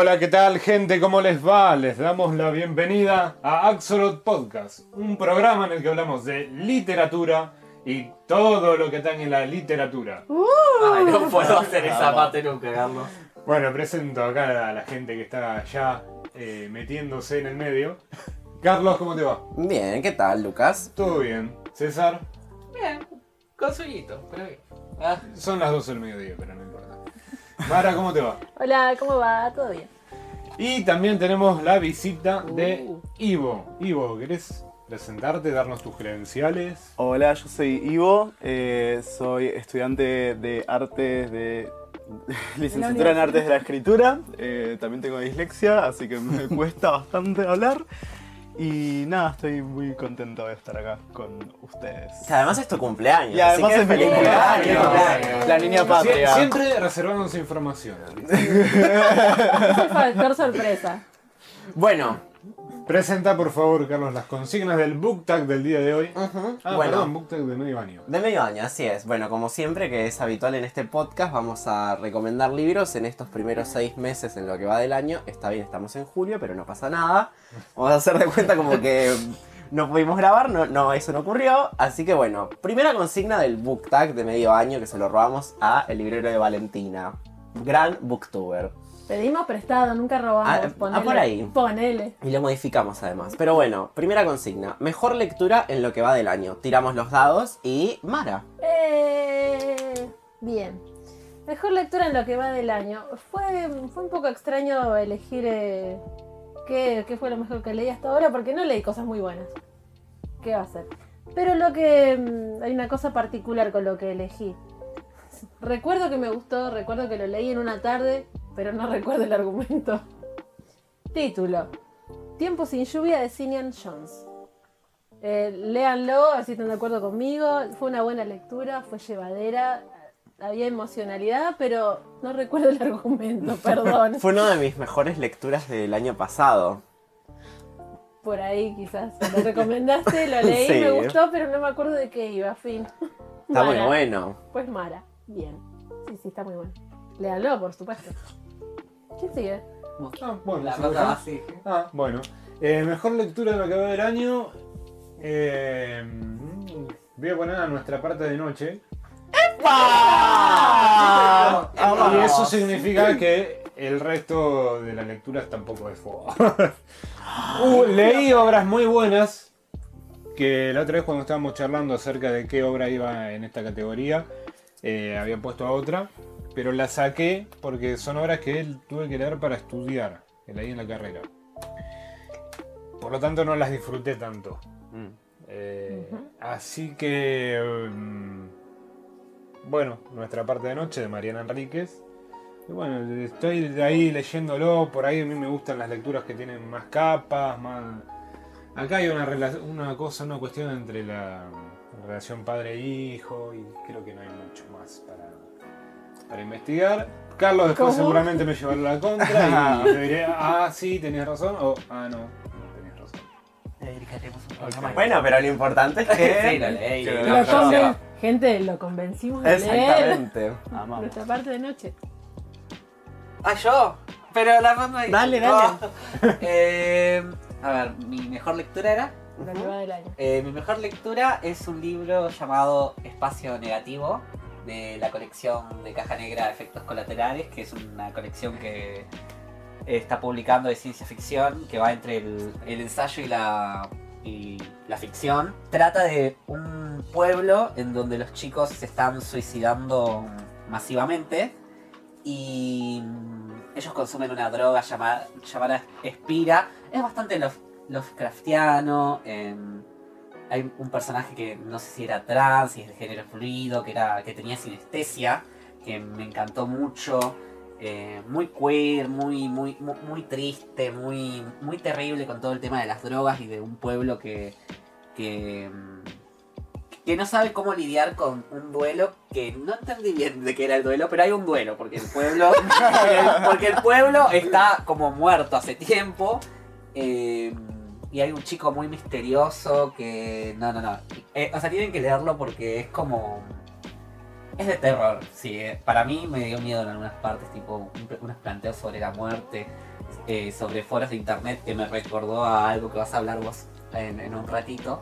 Hola, ¿qué tal gente? ¿Cómo les va? Les damos la bienvenida a Axolot Podcast, un programa en el que hablamos de literatura y todo lo que está en la literatura. Ay, no puedo hacer esa parte nunca, Carlos. Bueno, presento acá a la gente que está ya eh, metiéndose en el medio. Carlos, ¿cómo te va? Bien, ¿qué tal, Lucas? Todo bien. César, Bien, con sueñito, pero bien. Ah, son las 12 del mediodía, pero no importa. Mara, ¿cómo te va? Hola, ¿cómo va? ¿Todo bien? Y también tenemos la visita de Uh. Ivo. Ivo, ¿querés presentarte, darnos tus credenciales? Hola, yo soy Ivo, eh, soy estudiante de artes de licenciatura en artes de la escritura. eh, también tengo dislexia, así que me cuesta bastante hablar. Y nada, estoy muy contento de estar acá con ustedes. Que además es tu cumpleaños. Y además así es que mi cumpleaños. La niña Sie- patria. siempre reservándose información. Es el factor sorpresa. Bueno, Presenta, por favor, Carlos, las consignas del book tag del día de hoy. Ah, bueno. perdón, book tag de medio año. De medio año, así es. Bueno, como siempre que es habitual en este podcast, vamos a recomendar libros en estos primeros seis meses en lo que va del año. Está bien, estamos en julio, pero no pasa nada. Vamos a hacer de cuenta como que no pudimos grabar, no, no, eso no ocurrió. Así que bueno, primera consigna del book tag de medio año que se lo robamos a El Librero de Valentina. Gran booktuber. Pedimos prestado, nunca robamos. Ah, ah, ponele. por ahí. Ponele. Y lo modificamos además. Pero bueno, primera consigna. Mejor lectura en lo que va del año. Tiramos los dados y Mara. Eh, bien. Mejor lectura en lo que va del año. Fue, fue un poco extraño elegir eh, qué, qué fue lo mejor que leí hasta ahora porque no leí cosas muy buenas. ¿Qué va a ser? Pero lo que. mm, Hay una cosa particular con lo que elegí. Recuerdo que me gustó, recuerdo que lo leí en una tarde, pero no recuerdo el argumento. Título: Tiempo sin lluvia de Sinian Jones. Eh, léanlo, a ver si están de acuerdo conmigo. Fue una buena lectura, fue llevadera, había emocionalidad, pero no recuerdo el argumento, perdón. Fue una de mis mejores lecturas del año pasado. Por ahí quizás. Lo recomendaste, lo leí, Sí. me gustó, pero no me acuerdo de qué iba, fin. Está muy bueno. Pues Mara, bien. Sí, sí, está muy bueno. Léanlo, por supuesto. ¿Quién sigue? Ah, bueno, la ¿se cosa lo así. Ah, bueno. Eh, mejor lectura de lo que va del año. Eh, voy a poner a nuestra parte de noche. ¡Ah! Y eso significa que el resto de las lecturas tampoco es fuego. Uh, leí obras muy buenas. Que la otra vez cuando estábamos charlando acerca de qué obra iba en esta categoría, eh, había puesto a otra. Pero la saqué porque son obras que él tuve que leer para estudiar. Leí en la carrera. Por lo tanto no las disfruté tanto. Mm. Eh. Así que. mm, bueno, nuestra parte de noche de Mariana Enríquez. Y bueno, estoy ahí leyéndolo. Por ahí a mí me gustan las lecturas que tienen más capas, más. Acá hay una, una cosa, una cuestión entre la relación padre-hijo y creo que no hay mucho más para, para investigar. Carlos después ¿Cómo? seguramente me llevará la contra y diré, ah, sí, tenías razón, o ah, no, no tenías razón. Le dedicaremos un Ok. programa. Bueno, pero lo importante es sí, que. lo leí. que lo lo Lo leí. Gente, lo convencimos de leer. Exactamente. Amamos. Nuestra parte de noche. Ah, yo. Pero la mano ahí. Dale, dale. Eh, a ver, mi mejor lectura era. Del año. Eh, mi mejor lectura es un libro llamado Espacio Negativo de la colección de Caja Negra Efectos Colaterales, que es una colección que está publicando de ciencia ficción, que va entre el, ensayo y la, y la ficción. Trata de un pueblo en donde los chicos se están suicidando masivamente y ellos consumen una droga llamada, llamada Espira. Es bastante Lovecraftiano. em, hay un personaje que no sé si era trans, si es de género fluido, que, era, que tenía sinestesia, que me encantó mucho. eh, muy queer, muy, muy, muy, muy triste, muy, muy terrible con todo el tema de las drogas y de un pueblo que, que, mm, que no sabe cómo lidiar con un duelo que no entendí bien de qué era el duelo, pero hay un duelo, porque el pueblo, porque el, pueblo está como muerto hace tiempo. eh, y hay un chico muy misterioso que. No, no, no. Eh, o sea, tienen que leerlo porque es como. Es de terror, sí. eh. Para mí me dio miedo en algunas partes, tipo un- unos planteos sobre la muerte, eh, sobre foros de internet que me recordó a algo que vas a hablar vos en, en un ratito.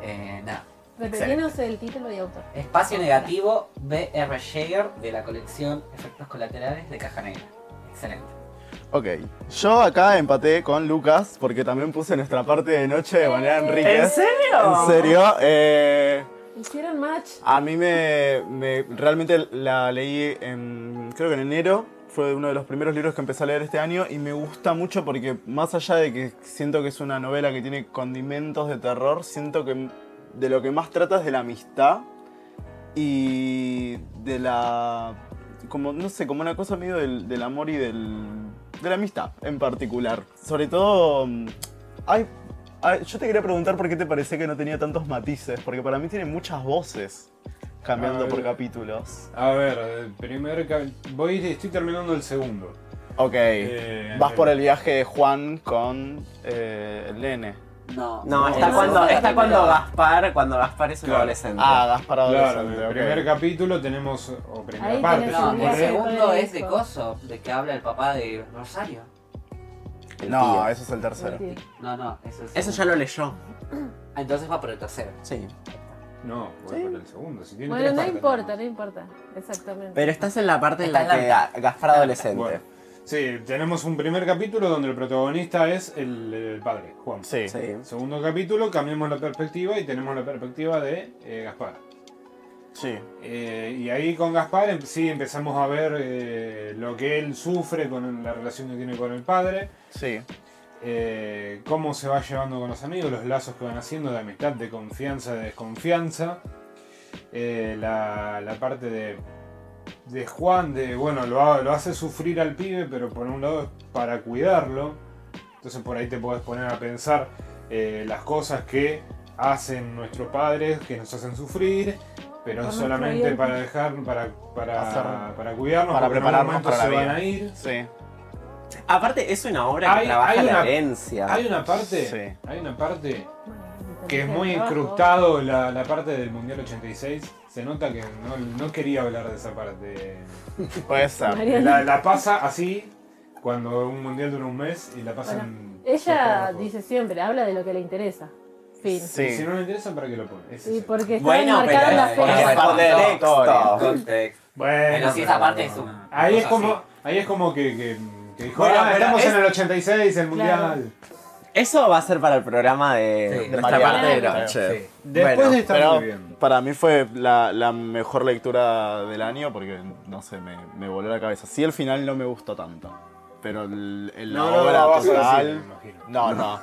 Eh, nada. Repetinos el título y autor. Espacio negativo B.R. Jaeger de la colección Efectos Colaterales de Caja Negra. Excelente. Ok, yo acá empaté con Lucas porque también puse nuestra parte de noche de manera Enríquez. ¿En serio? En serio. eh, Hicieron match. a mí me, me- realmente la leí en, creo que en enero. Fue uno de los primeros libros que empecé a leer este año y me gusta mucho porque más allá de que siento que es una novela que tiene condimentos de terror, siento que de lo que más trata es de la amistad y de la como no sé, como una cosa medio del, del amor y del de la amistad en particular. Sobre todo mm, hay hay- yo te quería preguntar por qué te parecía que no tenía tantos matices, porque para mí tiene muchas voces cambiando por capítulos. A ver, el primer voy estoy terminando el segundo. Ok. Eh, Vas por el viaje de Juan con eh, el nene. No, No, está cuando, está cuando Gaspar, cuando Gaspar es un Claro. adolescente. Ah, Gaspar Claro, adolescente. el primer capítulo tenemos, o primera Ahí parte. No, el segundo es de coso, de que habla el papá de Rosario. El No, tío. eso es el tercero. No, no, eso es. Eso ya lo leyó. Ah, Entonces va por el tercero. Sí. No, voy por el segundo. Si tiene Bueno, no partes, importa, no importa. Exactamente. Pero estás en la parte en Está la en que la Gaspar adolescente. Bueno, sí, tenemos un primer capítulo donde el protagonista es el, el padre, Juan. Sí. Sí. Segundo capítulo, cambiamos la perspectiva y tenemos la perspectiva de eh, Gaspar. Sí. Eh, y ahí con Gaspar em- sí empezamos a ver eh, lo que él sufre con la relación que tiene con el padre, Sí. eh, cómo se va llevando con los amigos, los lazos que van haciendo de amistad, de confianza, de desconfianza, eh, la, la parte de, de Juan, de bueno, lo, ha- lo hace sufrir al pibe, pero por un lado es para cuidarlo, entonces por ahí te puedes poner a pensar eh, las cosas que hacen nuestros padres, que nos hacen sufrir, pero solamente para dejar, para, para, Hacer- para cuidarnos, para prepararnos para la se van a ir. Sí. Aparte, es una obra que Hay- trabaja hay la una- herencia. Hay una parte, Sí. hay una parte que es muy incrustado la, la parte del Mundial 86. Se nota que no, no quería hablar de esa parte. Puede ser. Mariana. La, la pasa así cuando un mundial dura un mes y la pasan. Ella dos dice siempre, habla de lo que le interesa. Fin. Y Sí. si no le interesa, ¿para qué lo pone? Es el- porque está Bueno, enmarcada en la Contexto. Bueno, Pero si esa parte es un. Ahí es como, ahí es como que, que, que dijo, Bueno, "Ah, estamos es- en el 86, el mundial. Eso va a ser para el programa de, Sí, de de nuestra parte de noche. Sí. Después Bueno, de estar Pero muy bien. para mí fue la, la mejor lectura del año porque, no sé, me, me voló la cabeza. Sí, el final no me gustó tanto. Pero el, el- la No, no, obra no, decir, total. no, no.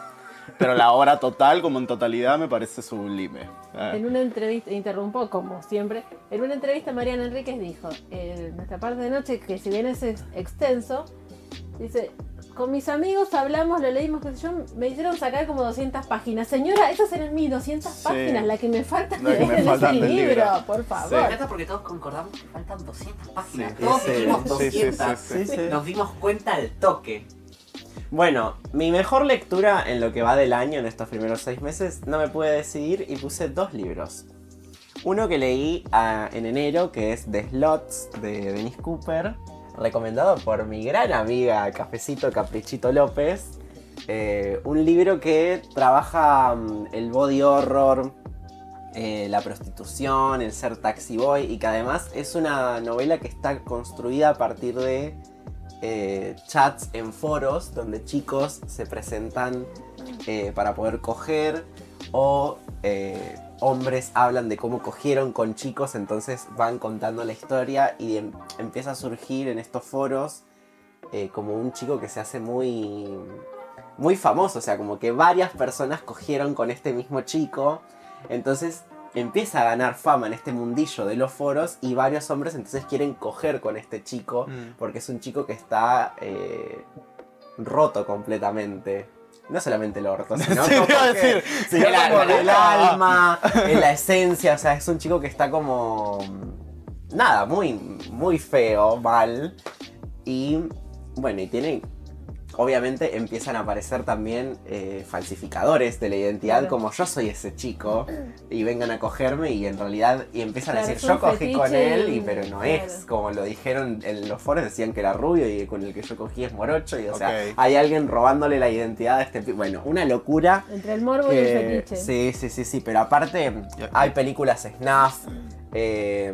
Pero la obra total, como en totalidad, me parece sublime. Eh, En una entrevista, interrumpo como siempre, en una entrevista Mariana Enríquez dijo, en nuestra parte de noche, que si bien es ex- extenso, dice, con mis amigos hablamos, lo leímos, qué sé yo, me hicieron sacar como 200 páginas. Señora, esas eran mis 200 Sí. páginas, la que me faltan de me ese libro, libro. por Me favor. encanta porque todos concordamos que faltan 200 páginas. Sí, todos sí, dijimos sí, 200. sí, sí, sí. Sí. Nos dimos cuenta al toque. Bueno, mi mejor lectura en lo que va del año, en estos primeros seis meses, no me pude decidir y puse dos libros. Uno que leí ah, en enero, que es The Slots de Dennis Cooper, recomendado por mi gran amiga Cafecito Caprichito López. Eh, un libro que trabaja mm, el body horror, eh, la prostitución, el ser taxi boy y que además es una novela que está construida a partir de eh, chats en foros donde chicos se presentan para poder coger o hombres hablan de cómo cogieron con chicos, entonces van contando la historia y em- empieza a surgir en estos foros eh, como un chico que se hace muy muy famoso, o sea, como que varias personas cogieron con este mismo chico, entonces empieza a ganar fama en este mundillo de los foros y varios hombres entonces quieren coger con este chico Mm. porque es un chico que está eh, roto completamente. No solamente el orto, sino Sí, como iba a que- decir, sino sino como el la- alma, en la esencia, o sea, es un chico que está como... Nada, muy, muy feo, mal. Y bueno, y tiene obviamente empiezan a aparecer también eh, falsificadores de la identidad, Claro. como yo soy ese chico, y vengan a cogerme y en realidad, y empiezan a decir, yo cogí con él, y, pero no claro. es, como lo dijeron en los foros, decían que era rubio y con el que yo cogí es morocho, y o sea, hay alguien robándole la identidad a este Bueno, una locura. Entre el morbo y el fetiche. sí, sí, sí, sí, pero aparte hay películas snuff, eh,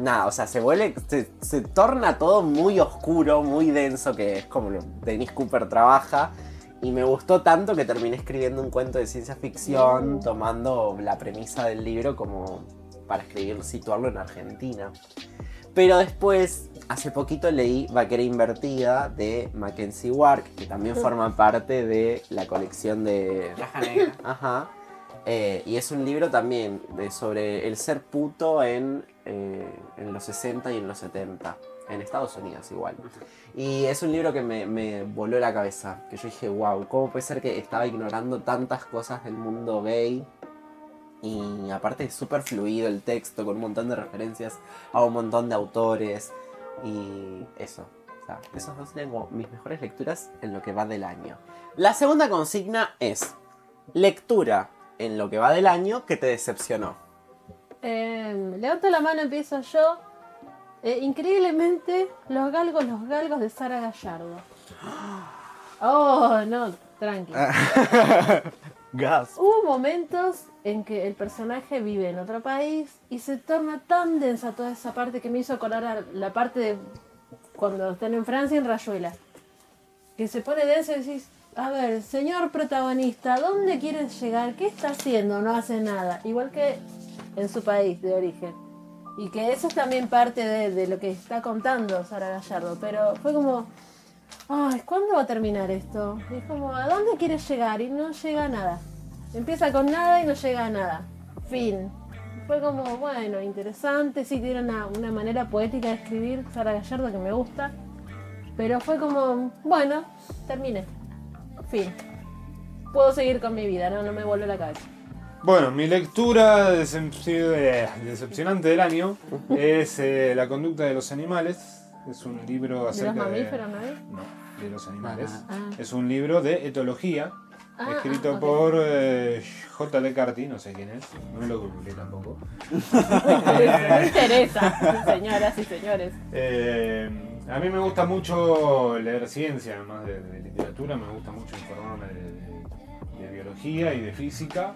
nada, o sea, se vuelve, se, se torna todo muy oscuro, muy denso, que es como lo Dennis Cooper trabaja. Y me gustó tanto que terminé escribiendo un cuento de ciencia ficción, Mm. tomando la premisa del libro como para escribir, situarlo en Argentina. Pero después, hace poquito leí Vaquera Invertida de Mackenzie Wark, que también forma parte de la colección de negra. Ajá. Eh, y es un libro también de, sobre el ser puto en, eh, en los 60 y en los 70. En Estados Unidos igual. Y es un libro que me, me voló la cabeza. Que yo dije, wow, ¿cómo puede ser que estaba ignorando tantas cosas del mundo gay? Y aparte es súper fluido el texto, con un montón de referencias a un montón de autores. Y eso. O sea, esos dos serían como mis mejores lecturas en lo que va del año. La segunda consigna es lectura en lo que va del año que te decepcionó. Eh, levanto la mano, empiezo yo. Eh, increíblemente, los galgos, los galgos de Sara Gallardo. Oh, no, tranqui. Gas. Hubo momentos en que el personaje vive en otro país y se torna tan densa toda esa parte que me hizo acordar a la parte de cuando están en Francia en Rayuela. Que se pone densa y decís, a ver, señor protagonista, ¿dónde quieres llegar? ¿Qué está haciendo? No hace nada. Igual que en su país de origen. Y que eso es también parte de, lo que está contando Sara Gallardo. Pero fue como, ay, ¿cuándo va a terminar esto? Y es como, ¿a dónde quieres llegar? Y no llega a nada. Empieza con nada y no llega a nada. Fin. Fue como, bueno, interesante. Sí, tiene una, una manera poética de escribir Sara Gallardo que me gusta. Pero fue como, bueno, terminé. Fin. Puedo seguir con mi vida, no, no me vuelve la cabeza. Bueno, mi lectura eh, decepcionante del año es eh, La conducta de los animales. Es un libro ¿De los acerca de... mamíferos, no es? No, de los animales. Ajá. Ah. Es un libro de etología, Ah, escrito ah, por eh, J. D. Carty, no sé quién es, no lo googleé tampoco. Me interesa, señoras y señores. Eh, a mí me gusta mucho leer ciencia, además de, de literatura, me gusta mucho informarme de, de- de biología y de física.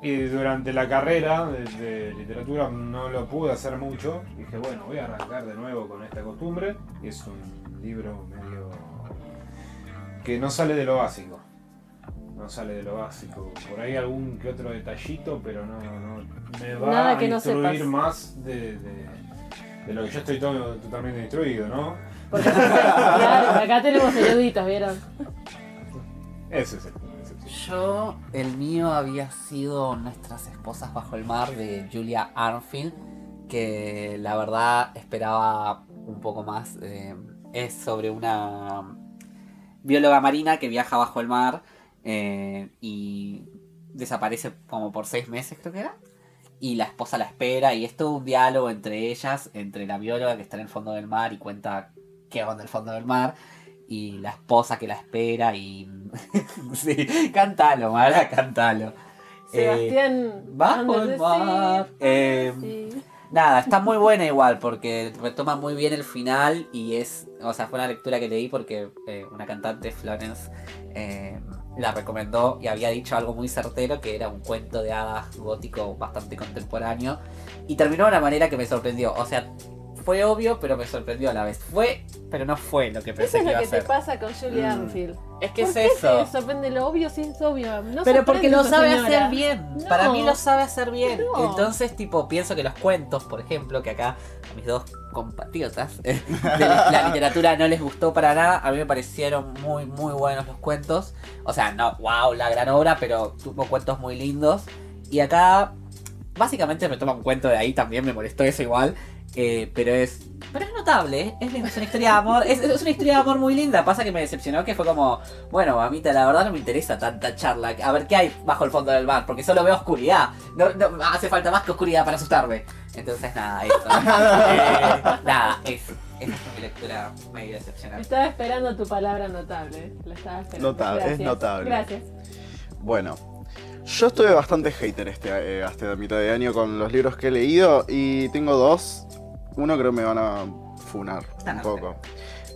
Y durante la carrera de, de literatura no lo pude hacer mucho. Dije, bueno, voy a arrancar de nuevo con esta costumbre. Y es un libro medio que no sale de lo básico. No sale de lo básico. Por ahí algún que otro detallito, pero no, no me va Nada a que instruir más de, de- de lo que yo estoy todo- totalmente instruido, ¿no? Porque claro, acá tenemos eruditos, ¿vieron? Ese es el. Yo, el mío había sido Nuestras esposas bajo el mar de Julia Arnfield, que la verdad esperaba un poco más. eh, es sobre una bióloga marina que viaja bajo el mar eh, y desaparece como por seis meses, creo que era. Y la esposa la espera y es todo un diálogo entre ellas, entre la bióloga que está en el fondo del mar y cuenta qué onda el fondo del mar y la esposa que la espera y... sí, cántalo, Mara, cántalo. Eh, Sebastián. el mar. sí, Eh, sí. Nada, está muy buena igual porque retoma muy bien el final y es, o sea, fue una lectura que leí porque eh, una cantante, Florence, eh, la recomendó y había dicho algo muy certero que era un cuento de hadas gótico bastante contemporáneo y terminó de una manera que me sorprendió, o sea, fue obvio pero me sorprendió a la vez, fue pero no fue lo que Eso pensé es que iba lo que te pasa con Julia Mm. Anfield. Es que ¿Por es qué eso. te sorprende lo obvio si es obvio? No Pero porque lo sabe señora. hacer bien. No. Para mí lo sabe hacer bien. No. Entonces, tipo, pienso que los cuentos, por ejemplo, que acá a mis dos compatriotas eh, de la literatura no les gustó para nada, a mí me parecieron muy, muy buenos los cuentos. O sea, no, wow, la gran obra, pero tuvo cuentos muy lindos. Y acá, básicamente me toma un cuento de ahí, también me molestó eso igual. Eh, pero es. Pero es notable, ¿eh? es, es una historia de amor. Es, es una historia de amor muy linda. Pasa que me decepcionó que fue como. Bueno, mamita, la verdad no me interesa tanta charla. A ver qué hay bajo el fondo del mar, porque solo veo oscuridad. No, no- hace falta más que oscuridad para asustarme. Entonces, nada, eso. Eh, nada, eso. esa fue mi lectura medio decepcionante. Estaba esperando tu palabra notable. La estaba esperando. Notable, es notable. Gracias. Bueno, yo estuve bastante hater este, eh, hasta la mitad de año con los libros que he leído y tengo dos. Uno creo me van a funar un poco.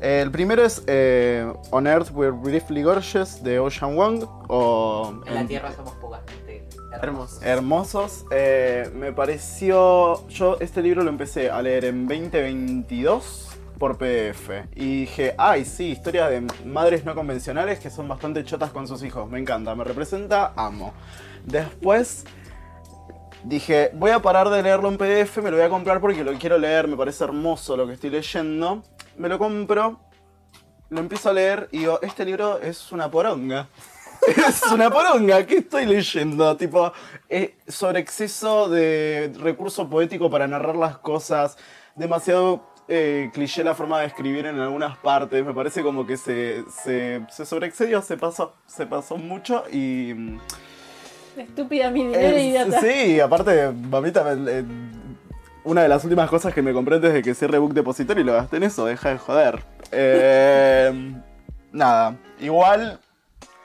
El primero es eh, On Earth We're Briefly Gorgeous de Ocean Wong o En la Tierra somos fugazmente hermosos. Hermoso. Hermosos. Eh, me pareció. Yo este libro lo empecé a leer en 2022 por PDF. Y dije, ay, sí, historias de madres no convencionales que son bastante chotas con sus hijos. Me encanta, me representa, amo. Después dije, voy a parar de leerlo en PDF, me lo voy a comprar porque lo quiero leer, me parece hermoso lo que estoy leyendo. Me lo compro, lo empiezo a leer y digo, este libro es una poronga. Es una poronga, ¿qué estoy leyendo? Tipo, eh, sobre exceso de recurso poético para narrar las cosas, demasiado eh, cliché la forma de escribir en algunas partes, me parece como que se, se, se sobreexcedió, se pasó, se pasó mucho y... Estúpida mi dinero, es- idiota. sí, aparte, mamita, eh, una de las últimas cosas que me compré antes de que cierre Book Depository lo gasté en eso, deja de joder. Eh, nada, igual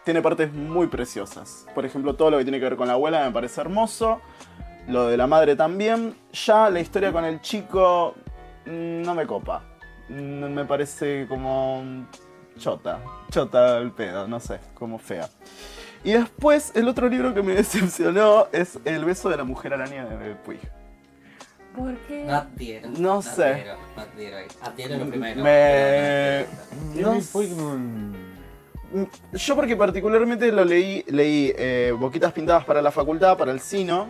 tiene partes muy preciosas. Por ejemplo, todo lo que tiene que ver con la abuela me parece hermoso. Lo de la madre también. Ya la historia con el chico mm, no me copa. Mm, Me parece como chota. Chota el pedo, no sé, como fea. Y después, el otro libro que me decepcionó es El beso de la mujer araña de Puig. ¿Por qué? No adhiero. No sé. adhiero, No adhiero. Adhiero lo primero. Me- No Yo porque particularmente lo leí, leí eh, Boquitas Pintadas para la facultad, para el Sino,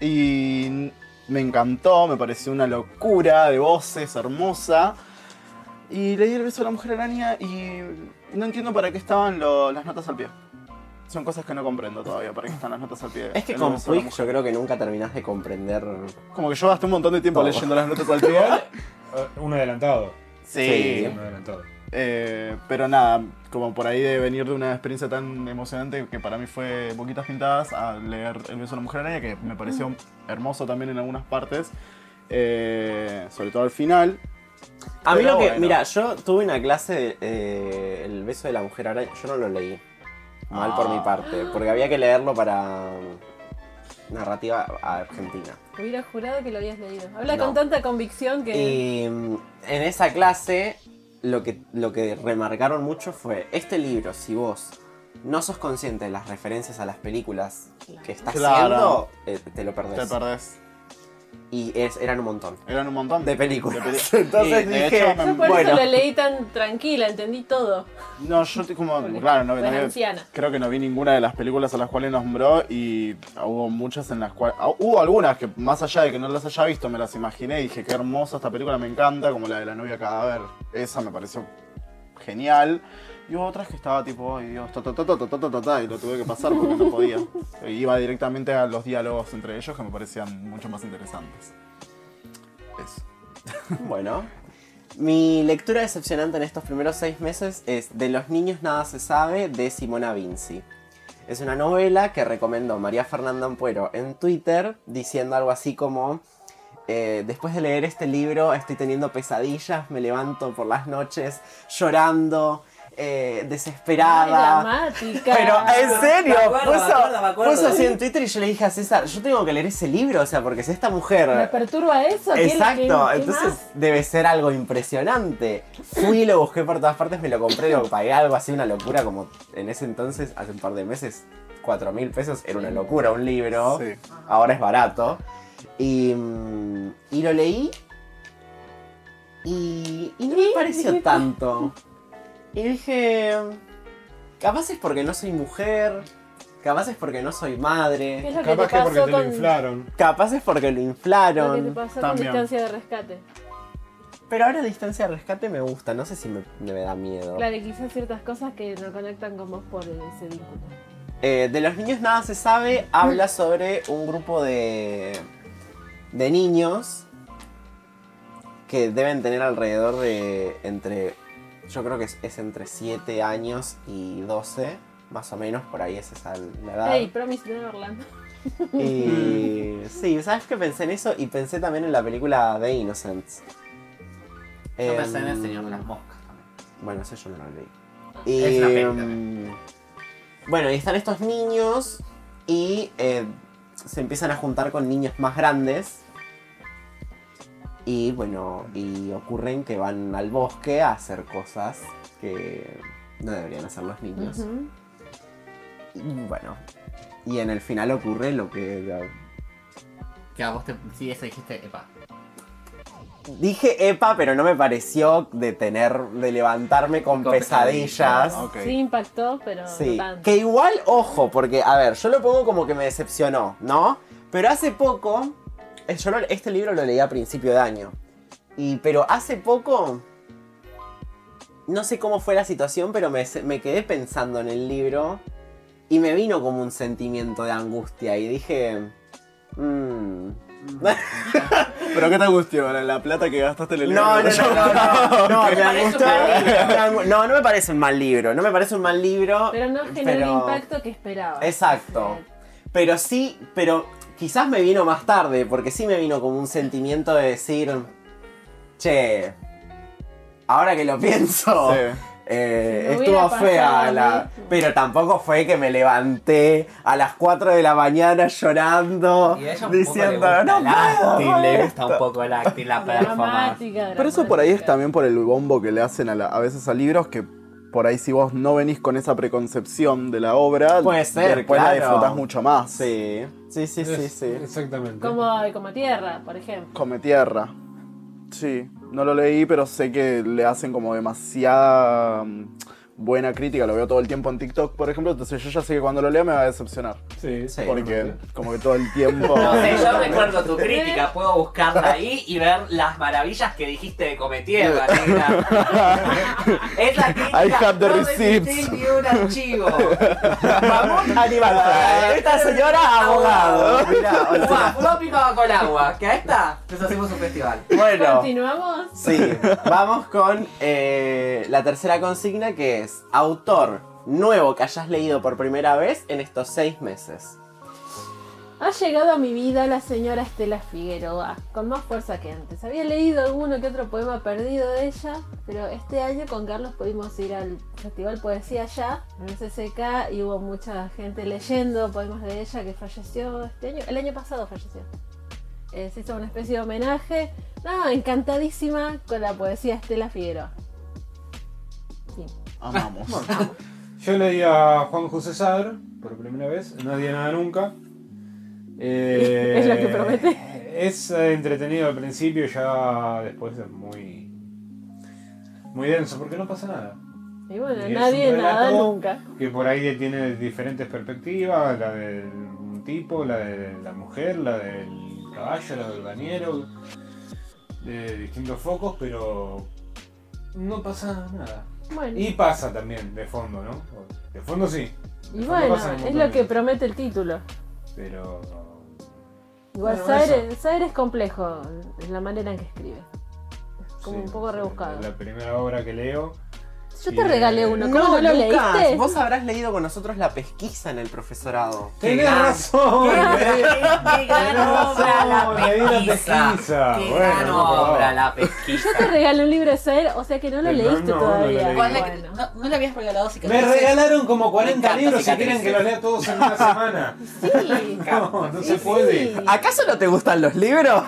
y me encantó, me pareció una locura de voces, hermosa. Y leí El beso de la mujer araña y no entiendo para qué estaban lo- las notas al pie. Son cosas que no comprendo todavía, para qué están las notas al pie. Es que con mujer. yo creo que nunca terminás de comprender. Como que yo gasté un montón de tiempo Todo. leyendo las notas al pie. Un adelantado. Sí. Un adelantado. Eh, pero nada, como por ahí de venir de una experiencia tan emocionante que para mí fue Boquitas Pintadas a leer El beso de la mujer araña, que me pareció hermoso también en algunas partes, eh, sobre todo al final. A mí Pero lo que. bueno. Mira, yo tuve una clase de eh, El beso de la mujer araña. Yo no lo leí. Mal por Ah. mi parte. Porque había que leerlo para. Narrativa argentina. Hubiera jurado que lo habías leído. Habla No. con tanta convicción que. Y mm, en esa clase lo que, lo que remarcaron mucho fue, este libro, si vos no sos consciente de las referencias a las películas que estás Claro. haciendo, eh, te lo perdés. Te perdés. Y es, eran un montón. Eran un montón De películas. peli- Entonces de dije, hecho, me- por bueno. eso lo leí tan tranquila, entendí todo. No, yo estoy como. Claro, no, no vi- creo que no vi ninguna de las películas a las cuales nombró y hubo muchas en las cuales. ah, Hubo algunas que, más allá de que no las haya visto, me las imaginé y dije qué hermosa esta película, me encanta, como la de la novia cadáver. Esa me pareció genial. Y otras que estaba tipo, ay Dios, ta, ta, ta, ta, ta, y lo tuve que pasar porque no podía. Iba directamente a los diálogos entre ellos que me parecían mucho más interesantes. Eso. Bueno. Mi lectura decepcionante en estos primeros seis meses es De los niños nada se sabe de Simona Vinci. Es una novela que recomendó María Fernanda Ampuero en Twitter diciendo algo así como eh, después de leer este libro estoy teniendo pesadillas, me levanto por las noches llorando, eh, Ay, desesperada. dramática. Pero en serio, acuerdo, puso, acuerdo, acuerdo. puso así en Twitter y yo le dije a César, yo tengo que leer ese libro, o sea, porque si esta mujer... ¿Me perturba eso? ¿Qué- Exacto, qué- qué entonces más? debe ser algo impresionante. Fui y lo busqué por todas partes, me lo compré, lo pagué algo así, una locura, como en ese entonces, hace un par de meses, 4 mil pesos, era una locura un libro, Sí. ahora es barato. Y, mm, y lo leí y, y no me pareció tanto. Y dije, capaz es porque no soy mujer, capaz es porque no soy ¿Qué es madre, lo que Capaz te que porque te lo con, inflaron. capaz es porque lo lo que te inflaron. pasó También. con distancia de rescate? Pero ahora distancia de rescate me gusta, no sé si me, me da miedo. Claro, y quizás ciertas cosas que no conectan con vos por ese vínculo. Eh, de los niños nada se sabe, habla sobre un grupo de, de niños que deben tener alrededor de entre, yo creo que es, es entre 7 años y 12, más o menos, por ahí es esa la edad. Hey, Promise Neverland. Y sí, ¿sabes qué pensé en eso? Y pensé también en la película The Innocents. Yo me Em, sé en el Señor de las Moscas también. Bueno, ese yo no lo leí. Es Y, una peli mm, bueno, y están estos niños y eh, se empiezan a juntar con niños más grandes. Y bueno, y ocurren que van al bosque a hacer cosas que no deberían hacer los niños. Ujú. Y bueno, y en el final ocurre lo que... Que a vos te. Sí, eso dijiste, epa. Dije EPA, pero no me pareció de tener, de levantarme con, Con pesadillas. Sí impactó, pero Sí, no tanto. que igual, ojo, porque, a ver, yo lo pongo como que me decepcionó, ¿no? Pero hace poco, yo lo- este libro lo leí a principio de año, y, pero hace poco, no sé cómo fue la situación, pero me, me quedé pensando en el libro y me vino como un sentimiento de angustia y dije, mmm... ¿Pero qué te angustió? ¿La, la plata que gastaste en el libro? No, no, no, no, no, no, me parece un angustió- no, no me parece un mal libro, no me parece un mal libro. Pero no generó pero- el impacto que esperaba. Exacto. Pero sí, pero quizás me vino más tarde, porque sí me vino como un sentimiento de decir, che, ahora que lo pienso, eh, estuvo fea la... Pero tampoco fue que me levanté a las 4 de la mañana llorando, diciendo, no puedo". le gusta un poco el acting, la performance. Pero eso por ahí es también por el bombo que le hacen a, la- a veces a libros que por ahí si vos no venís con esa preconcepción de la obra, Puede ser, después la disfrutás mucho más. Sí, sí, sí, sí, Es- sí. Exactamente. Como, como tierra, por ejemplo. Come tierra. Sí, no lo leí, pero sé que le hacen como demasiada buena crítica. Lo veo todo el tiempo en TikTok, por ejemplo. Entonces yo ya sé que cuando lo lea me va a decepcionar. Sí, Sí. Porque como que todo el tiempo... No sé, yo recuerdo tu crítica, puedo buscarla ahí y ver las maravillas que dijiste de Cometierra. Es la crítica, I have the no receipts. ni un archivo. Vamos, Fraga. Esta señora abogado. Mirá, o sea, con agua, que a esta nos hacemos un festival. bueno. Continuamos. Sí, vamos con eh, la tercera consigna que es autor nuevo que hayas leído por primera vez en estos seis meses. Ha llegado a mi vida la señora Estela Figueroa, con más fuerza que antes. Había leído alguno que otro poema perdido de ella, pero este año con Carlos pudimos ir al Festival Poesía Ya, en el CCK, y hubo mucha gente leyendo poemas de ella que falleció este año. El año pasado falleció. Eh, se hizo una especie de homenaje. No, encantadísima con la poesía de Estela Figueroa. Amamos. Yo leí a Juan José Sadr por primera vez, Nadie Nada Nunca. Eh, Es lo que promete. Es eh, entretenido al principio, ya después es muy. muy denso, porque no pasa nada. Y bueno, Y nadie nada nunca. Que por ahí tiene diferentes perspectivas: la del tipo, la de la mujer, la del caballo, la del bañero, de distintos focos, pero no pasa nada. Bueno. Y pasa también de fondo, ¿no? De fondo sí. Y fondo bueno, es lo que promete el título. Pero. Igual Bueno, Saer, Saer es complejo en la manera en que escribe. Como sí, un poco rebuscado. La primera obra que leo. Yo te regalé uno, ¿cómo no, lo Lucas, leíste? Vos habrás leído con nosotros la pesquisa en el profesorado. Qué ¡Tenés gran- razón! ¡Qué gran obra la pesquisa! pesquisa. ¡Qué Bueno, gran obra la Yo te pesquisa! regalé un libro de Saer, o sea que no lo leíste no, no lo todavía. leí. ¿Cuál le- Bueno. no, ¿No le habías regalado Me regalaron como Me 40 encanta libros si quieren que los lea todos en una semana. Sí, No, no se puede. ¿Acaso no te gustan los libros?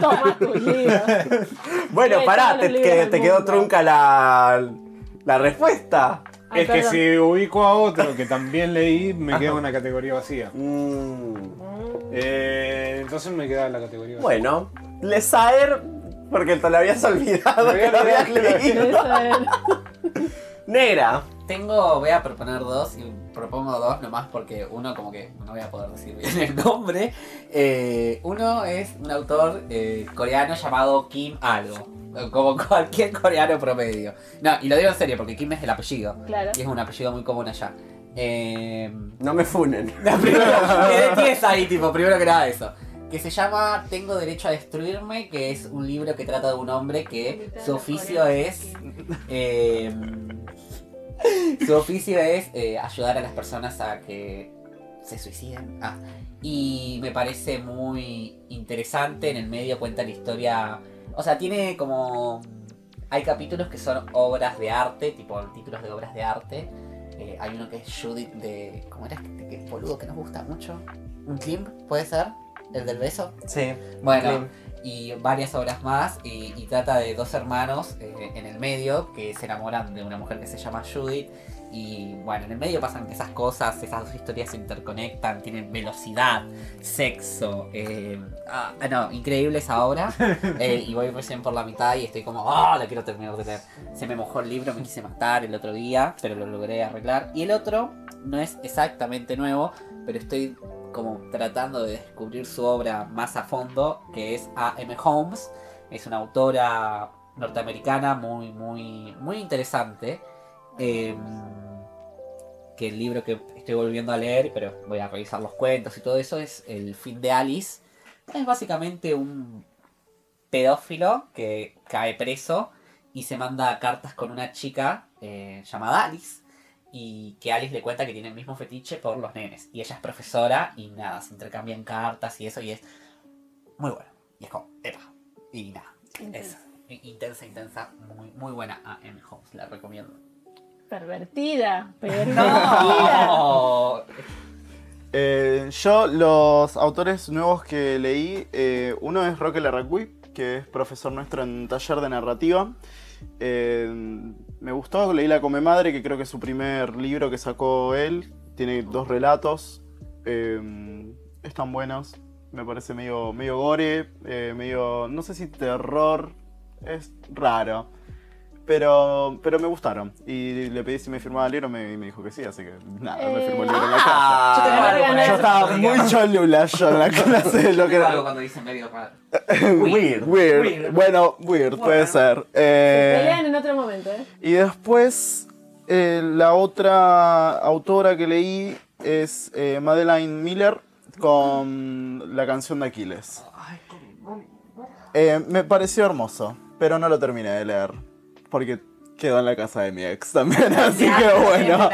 toma tu libro. Bueno, pará, te, libros quedó trunca la, la respuesta. Ay, Es que si ubico a otro que también leí, me queda una categoría vacía. Mm, Eh, entonces me queda la categoría vacía. bueno, Lesaer, porque te lo habías olvidado Me que había lo habías olvidado que lo leído. Negra. Tengo, voy a proponer dos y propongo dos nomás porque uno como que no voy a poder decir bien el nombre. Eh, uno es un autor eh, coreano llamado Kim algo, como cualquier coreano promedio. No, y lo digo en serio porque Kim es el apellido Claro. y es un apellido muy común allá. Eh, No me funen. la primera, quedé tiesa ahí, tipo, primero que nada eso. Que se llama Tengo Derecho a Destruirme, que es un libro que trata de un hombre que su oficio es. eh, su oficio es eh, ayudar a las personas a que se suiciden. Ah, y me parece muy interesante. En el medio cuenta la historia. O sea, tiene como hay capítulos que son obras de arte, tipo títulos de obras de arte. Eh, hay uno que es Judith de. ¿Cómo era? Que, que es boludo que nos gusta mucho. ¿Un Klimp? ¿Puede ser? ¿El del beso? Sí. Bueno, y varias obras más. Y, y trata de dos hermanos eh, en el medio que se enamoran de una mujer que se llama Judith. Y bueno, en el medio pasan esas cosas, esas dos historias se interconectan, tienen velocidad, sexo. eh, ah, no, increíble esa obra. Eh, y voy recién por la mitad y estoy como, ¡ah! la quiero terminar de leer. Se me mojó el libro, me quise matar el otro día, pero lo logré arreglar. Y el otro no es exactamente nuevo, pero estoy como tratando de descubrir su obra más a fondo, que es A.M. Holmes. Es una autora norteamericana muy, muy, muy interesante. Eh, que el libro que estoy volviendo a leer, pero voy a revisar los cuentos y todo eso, es El fin de Alice. Es básicamente un pedófilo que cae preso y se manda cartas con una chica eh, llamada Alice. Y que Alice le cuenta que tiene el mismo fetiche por los nenes. Y ella es profesora y nada, se intercambian cartas y eso y es muy bueno. Y es como, epa. Y nada, es intensa, intensa, muy, muy buena a M. Holmes, la recomiendo. Pervertida. Pervertida. No. Eh, yo, los autores nuevos que leí, eh, uno es Roque Larraqui, que es profesor nuestro en taller de narrativa. Eh, me gustó, leí La Come Madre, que creo que es su primer libro que sacó él. Tiene dos relatos, eh, están buenos. Me parece medio, medio gore, eh, medio, no sé si terror, es raro. Pero, pero me gustaron. Y le pedí si me firmaba el libro y me dijo que sí, así que nada, me Eh, firmó el libro en la Ah, casa. Yo te voy a regalar. Yo estaba muy cholula yo en la clase de lo que Algo era. cuando dicen medio raro. Weird. Weird. Weird. Bueno, weird, puede ser. Eh, Pelean en otro momento, ¿eh? y después, eh, la otra autora que leí es eh, Madeline Miller con la canción de Aquiles. Eh, me pareció hermoso, pero no lo terminé de leer. Porque quedó en la casa de mi ex también, así Ya, que bueno.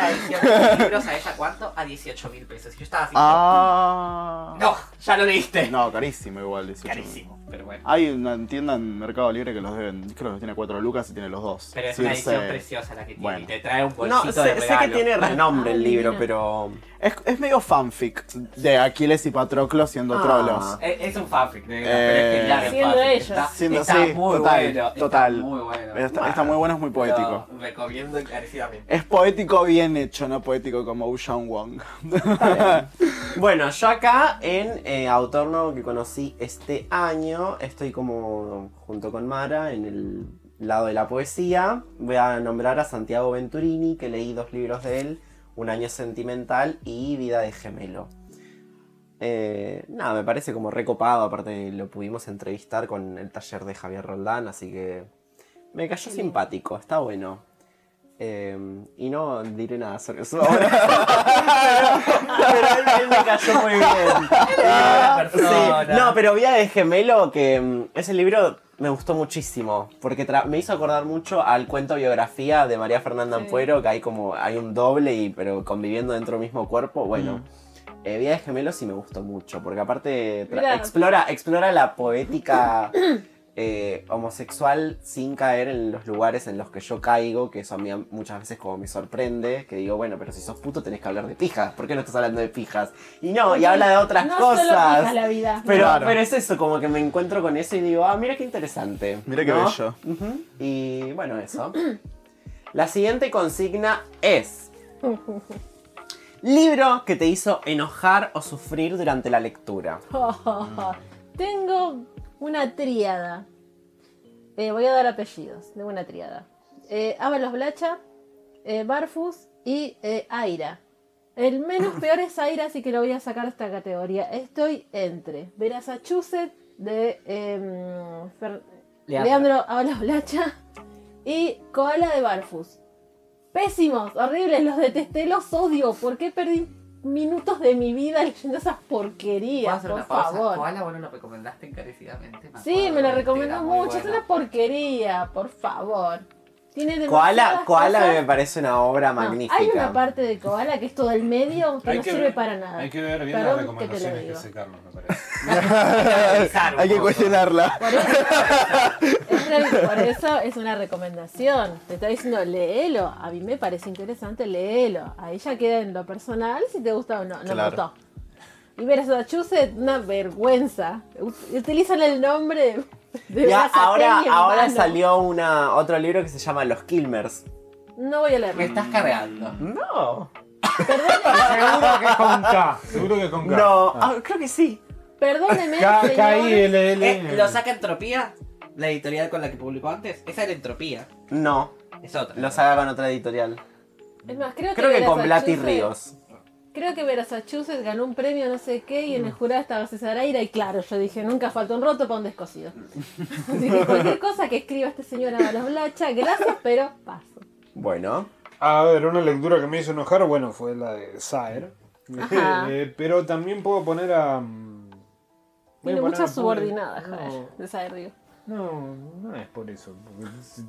libros, ¿sabes a cuánto? A 18 mil pesos. Yo estaba así. Ah. No, ya lo leíste. No, carísimo igual, 18. Carísimo, pero bueno. Hay una tienda en Mercado Libre que los deben, creo que tiene 4 lucas y tiene los dos. Pero es Sí, una edición sé. preciosa la que tiene. Bueno. Y te trae un bolsito No, de sé, sé regalo. que tiene renombre el libro, pero. Es, es medio fanfic de Aquiles y Patroclo siendo Ah. trolos. Es, es un fanfic, negra, Eh, pero es genial el Siendo fanfic. ellos. Está, Siendo- está sí, muy total, bueno. total. Está muy bueno. Está, está muy bueno, es muy poético. Lo recomiendo encarecidamente. Es poético bien hecho, no poético como Ocean Wong. Bueno, yo acá en eh, autor nuevo que conocí este año, estoy como junto con Mara en el lado de la poesía. Voy a nombrar a Santiago Venturini, que leí dos libros de él, Un año sentimental y Vida de gemelo. Eh, nada, me parece como recopado, aparte lo pudimos entrevistar con el taller de Javier Roldán, así que me cayó simpático, está bueno. Eh, y no diré nada sobre su obra. pero él, él me cayó muy bien. Sí, persona. No, pero Vida de Gemelo, que mm, ese libro me gustó muchísimo, porque me hizo acordar mucho al cuento biografía de María Fernanda Sí. Ampuero, que hay como hay un doble, y, pero conviviendo dentro del mismo cuerpo. Bueno, eh, Vida de Gemelo sí me gustó mucho, porque aparte explora, explora la poética eh, homosexual sin caer en los lugares en los que yo caigo, que eso a mí muchas veces como me sorprende, que digo, bueno, pero si sos puto tenés que hablar de pijas, ¿por qué no estás hablando de pijas? Y no, y habla de otras no Solo cosas. fija la vida. Pero, Claro. pero es eso, como que me encuentro con eso y digo, ah, mira qué interesante. Mira qué ¿no? bello. Y bueno, eso. La siguiente consigna es... Libro que te hizo enojar o sufrir durante la lectura. Tengo una tríada. Eh, voy a dar apellidos de una tríada. Eh, Ábalos Blacha, eh, Barfus y eh, Aira. El menos peor es Aira, así que lo voy a sacar de esta categoría. Estoy entre Verasachusset de em, Fer- Leandro. Leandro Ábalos Blacha y Koala de Barfus. Pésimos, horribles, los detesté, los odio. ¿Por qué perdí minutos de mi vida leyendo esas ¿Puedo porquerías? Por favor. Koala, vos no lo recomendaste encarecidamente. Sí, acuerdo, me lo recomendó mucho. Es bueno. una porquería, por favor. Tiene Koala, demasiadas Koala cosas. me parece una obra No, magnífica. hay una parte de Koala que es todo el medio que Hay no que sirve ver- para nada. Hay que ver bien Perdón las que te lo recomendaciones que, hace Carlos, me parece. Hay que cuestionarla. Por eso, es por eso es una recomendación. Te está diciendo, léelo. A mí me parece interesante, léelo. Ahí ya queda en lo personal si te gusta o no. No Claro. me gustó. Y Massachusetts, una vergüenza. Ut- Utilizan el nombre de Ya, ahora, ahora salió una, otro libro que se llama Los Kilmers. No voy a leerlo. Me estás cargando. No. Seguro que es con K. Seguro que es con K. No, Ah. ah, creo que sí. Perdóneme, K. K, I, L, L. Eh, ¿Lo saca Entropía? La editorial con la que publicó antes. Esa era Entropía. No, Es otra. lo saca con otra editorial. Es más, creo, Creo que con Blatty Massachusetts- Ríos. Creo que Massachusetts ganó un premio no sé qué y en el jurado estaba César Aira y claro, yo dije, nunca falta un roto para un descosido. Así que cualquier cosa que escriba este señor Avalos Blacha, gracias, pero paso. Bueno, A ver, una lectura que me hizo enojar, bueno, fue la de Saer. Ajá. Eh, pero también puedo poner a. mm, a Tiene muchas a- subordinadas, no, Javier, de Saer Río. no, no es por eso.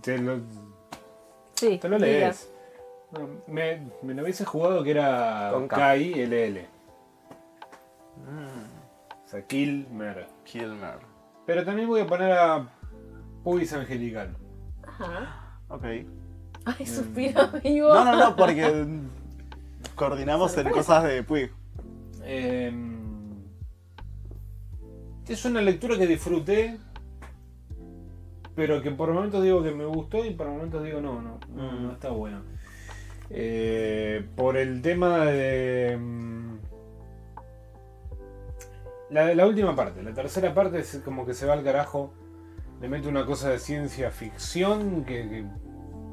Te lo, Sí, te lo diga. No, me, me lo hubiese jugado que era Con K. K-I-L-L. O sea, Kilmer. Kilmer. Pero también voy a poner a Pubis Angelical. Ajá. Ok. Ay, suspiro vivo. No, no, no, porque coordinamos en cosas de Puig. Eh, es una lectura que disfruté, pero que por momentos digo que me gustó y por momentos digo no, no, no, no está bueno. Eh, por el tema de... mm, La, la última parte, la tercera parte es como que se va al carajo, le mete una cosa de ciencia ficción que... que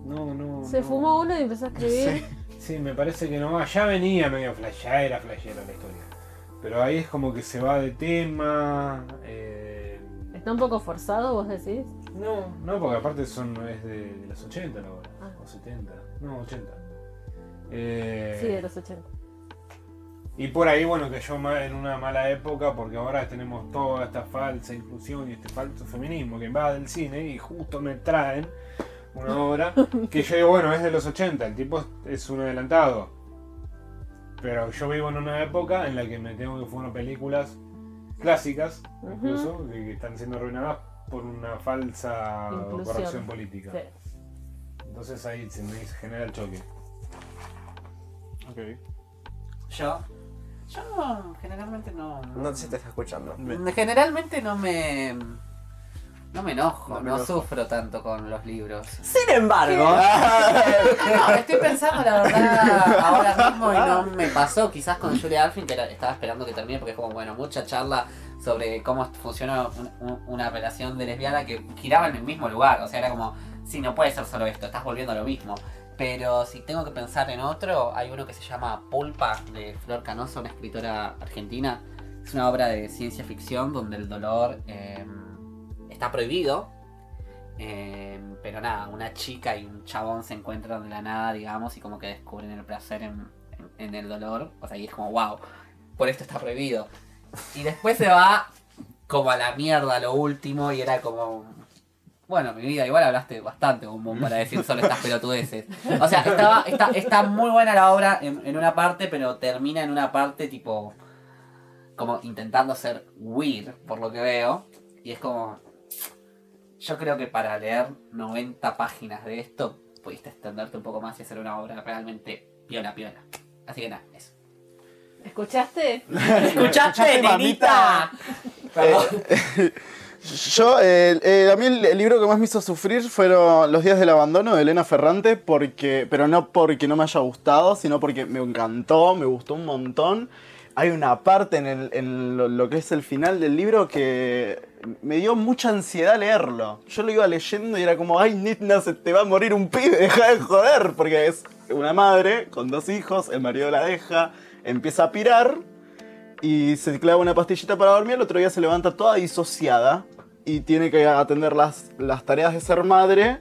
no, no. Se no. fumó uno y empezó a escribir. Sí, me parece que no va. Ya venía medio flash, ya era flashera la historia. Pero ahí es como que se va de tema. eh, Está un poco forzado, vos decís. no, no, porque aparte son es de, de los 80 la obra. Ah. O 70. No, 80. Eh, Sí, de los 80. Y por ahí, bueno, que yo en una mala época, porque ahora tenemos toda esta falsa inclusión y este falso feminismo que va del cine y justo me traen una obra que yo digo, bueno, es de los 80, el tipo es, un adelantado. Pero yo vivo en una época en la que me tengo que fumar películas clásicas, incluso, que, que están siendo arruinadas por una falsa Inclusión. corrección política. Sí. Entonces ahí se me genera el choque. Ok. Yo. Yo generalmente no. no se te está escuchando. Me- Generalmente no me. No me enojo, No no, me enojo. sufro tanto con los libros. Sin embargo, No, estoy pensando la verdad ahora mismo y no me pasó. Quizás con Julia Alfin, que era- estaba esperando que termine porque es como, bueno, mucha charla sobre cómo funciona un- un- una relación de lesbiana que giraba en el mismo lugar. O sea, era como, sí, no puede ser solo esto, estás volviendo a lo mismo. Pero si tengo que pensar en otro, hay uno que se llama Pulpa, de Flor Canosa, una escritora argentina. Es una obra de ciencia ficción donde el dolor eh, está prohibido. Eh, pero nada, una chica y un chabón se encuentran de la nada, digamos, y como que descubren el placer en el dolor. O sea, y es como, wow, por esto está prohibido. Y después se va como a la mierda lo último y era como... Bueno, mi vida, igual hablaste bastante, bombón, para decir solo estas pelotudeces. O sea, estaba, está, está muy buena la obra en, en una parte, pero termina en una parte tipo... Como intentando ser weird, por lo que veo. Y es como... Yo creo que para leer 90 páginas de esto, pudiste extenderte un poco más y hacer una obra realmente piola, piola. Así que nada, eso. ¿Escuchaste? ¿Escuchaste, nenita? Yo, eh, eh, a mí el, libro que más me hizo sufrir fueron Los días del abandono de Elena Ferrante, porque, pero no porque no me haya gustado, sino porque me encantó, me gustó un montón. Hay una parte en lo, lo que es el final del libro que me dio mucha ansiedad leerlo. Yo lo iba leyendo y era como, ay, Nitna, se te va a morir un pibe, deja de joder, porque es una madre con dos hijos, el marido la deja, empieza a pirar y se clava una pastillita para dormir, el otro día se levanta toda disociada y tiene que atender las, las tareas de ser madre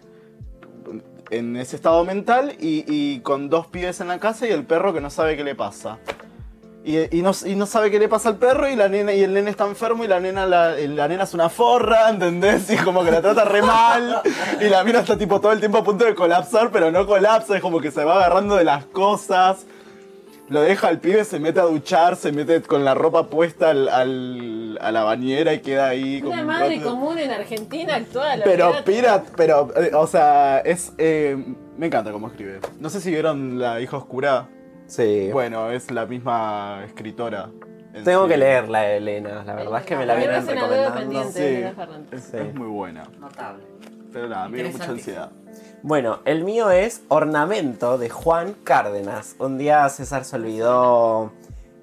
en ese estado mental y, y con dos pibes en la casa y el perro que no sabe qué le pasa. Y, y no, y no sabe qué le pasa al perro y la nena y el nene está enfermo y la nena la, la nena es una forra, ¿entendés? Y como que la trata re mal y la mina está tipo todo el tiempo a punto de colapsar, pero no colapsa, es como que se va agarrando de las cosas. Lo deja al pibe, se mete a duchar, se mete con la ropa puesta al, al- a la bañera y queda ahí. Una un madre rato. común en Argentina actual. Pero olvídate. Pirat, pero, eh, o sea, es. eh, me encanta cómo escribe. No sé si vieron La hija oscura. Sí. Bueno, es la misma escritora. en Tengo sí. que leerla, Elena. La verdad es que me la vienen recomendando. Sí, es, Sí. es muy buena. Notable. Pero nada, me dio mucha ansiedad. Bueno, el mío es Ornamento de Juan Cárdenas. Un día César se olvidó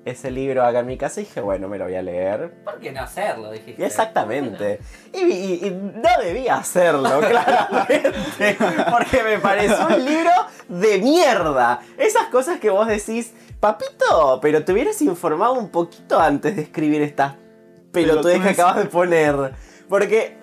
ese libro acá en mi casa y dije, bueno, me lo voy a leer. ¿Por qué no hacerlo? Dijiste. Exactamente. Y, y- y no debía hacerlo, claramente. Porque me pareció un libro de mierda. Esas cosas que vos decís, papito, pero te hubieras informado un poquito antes de escribir estas pelotudes que acabas de poner. Porque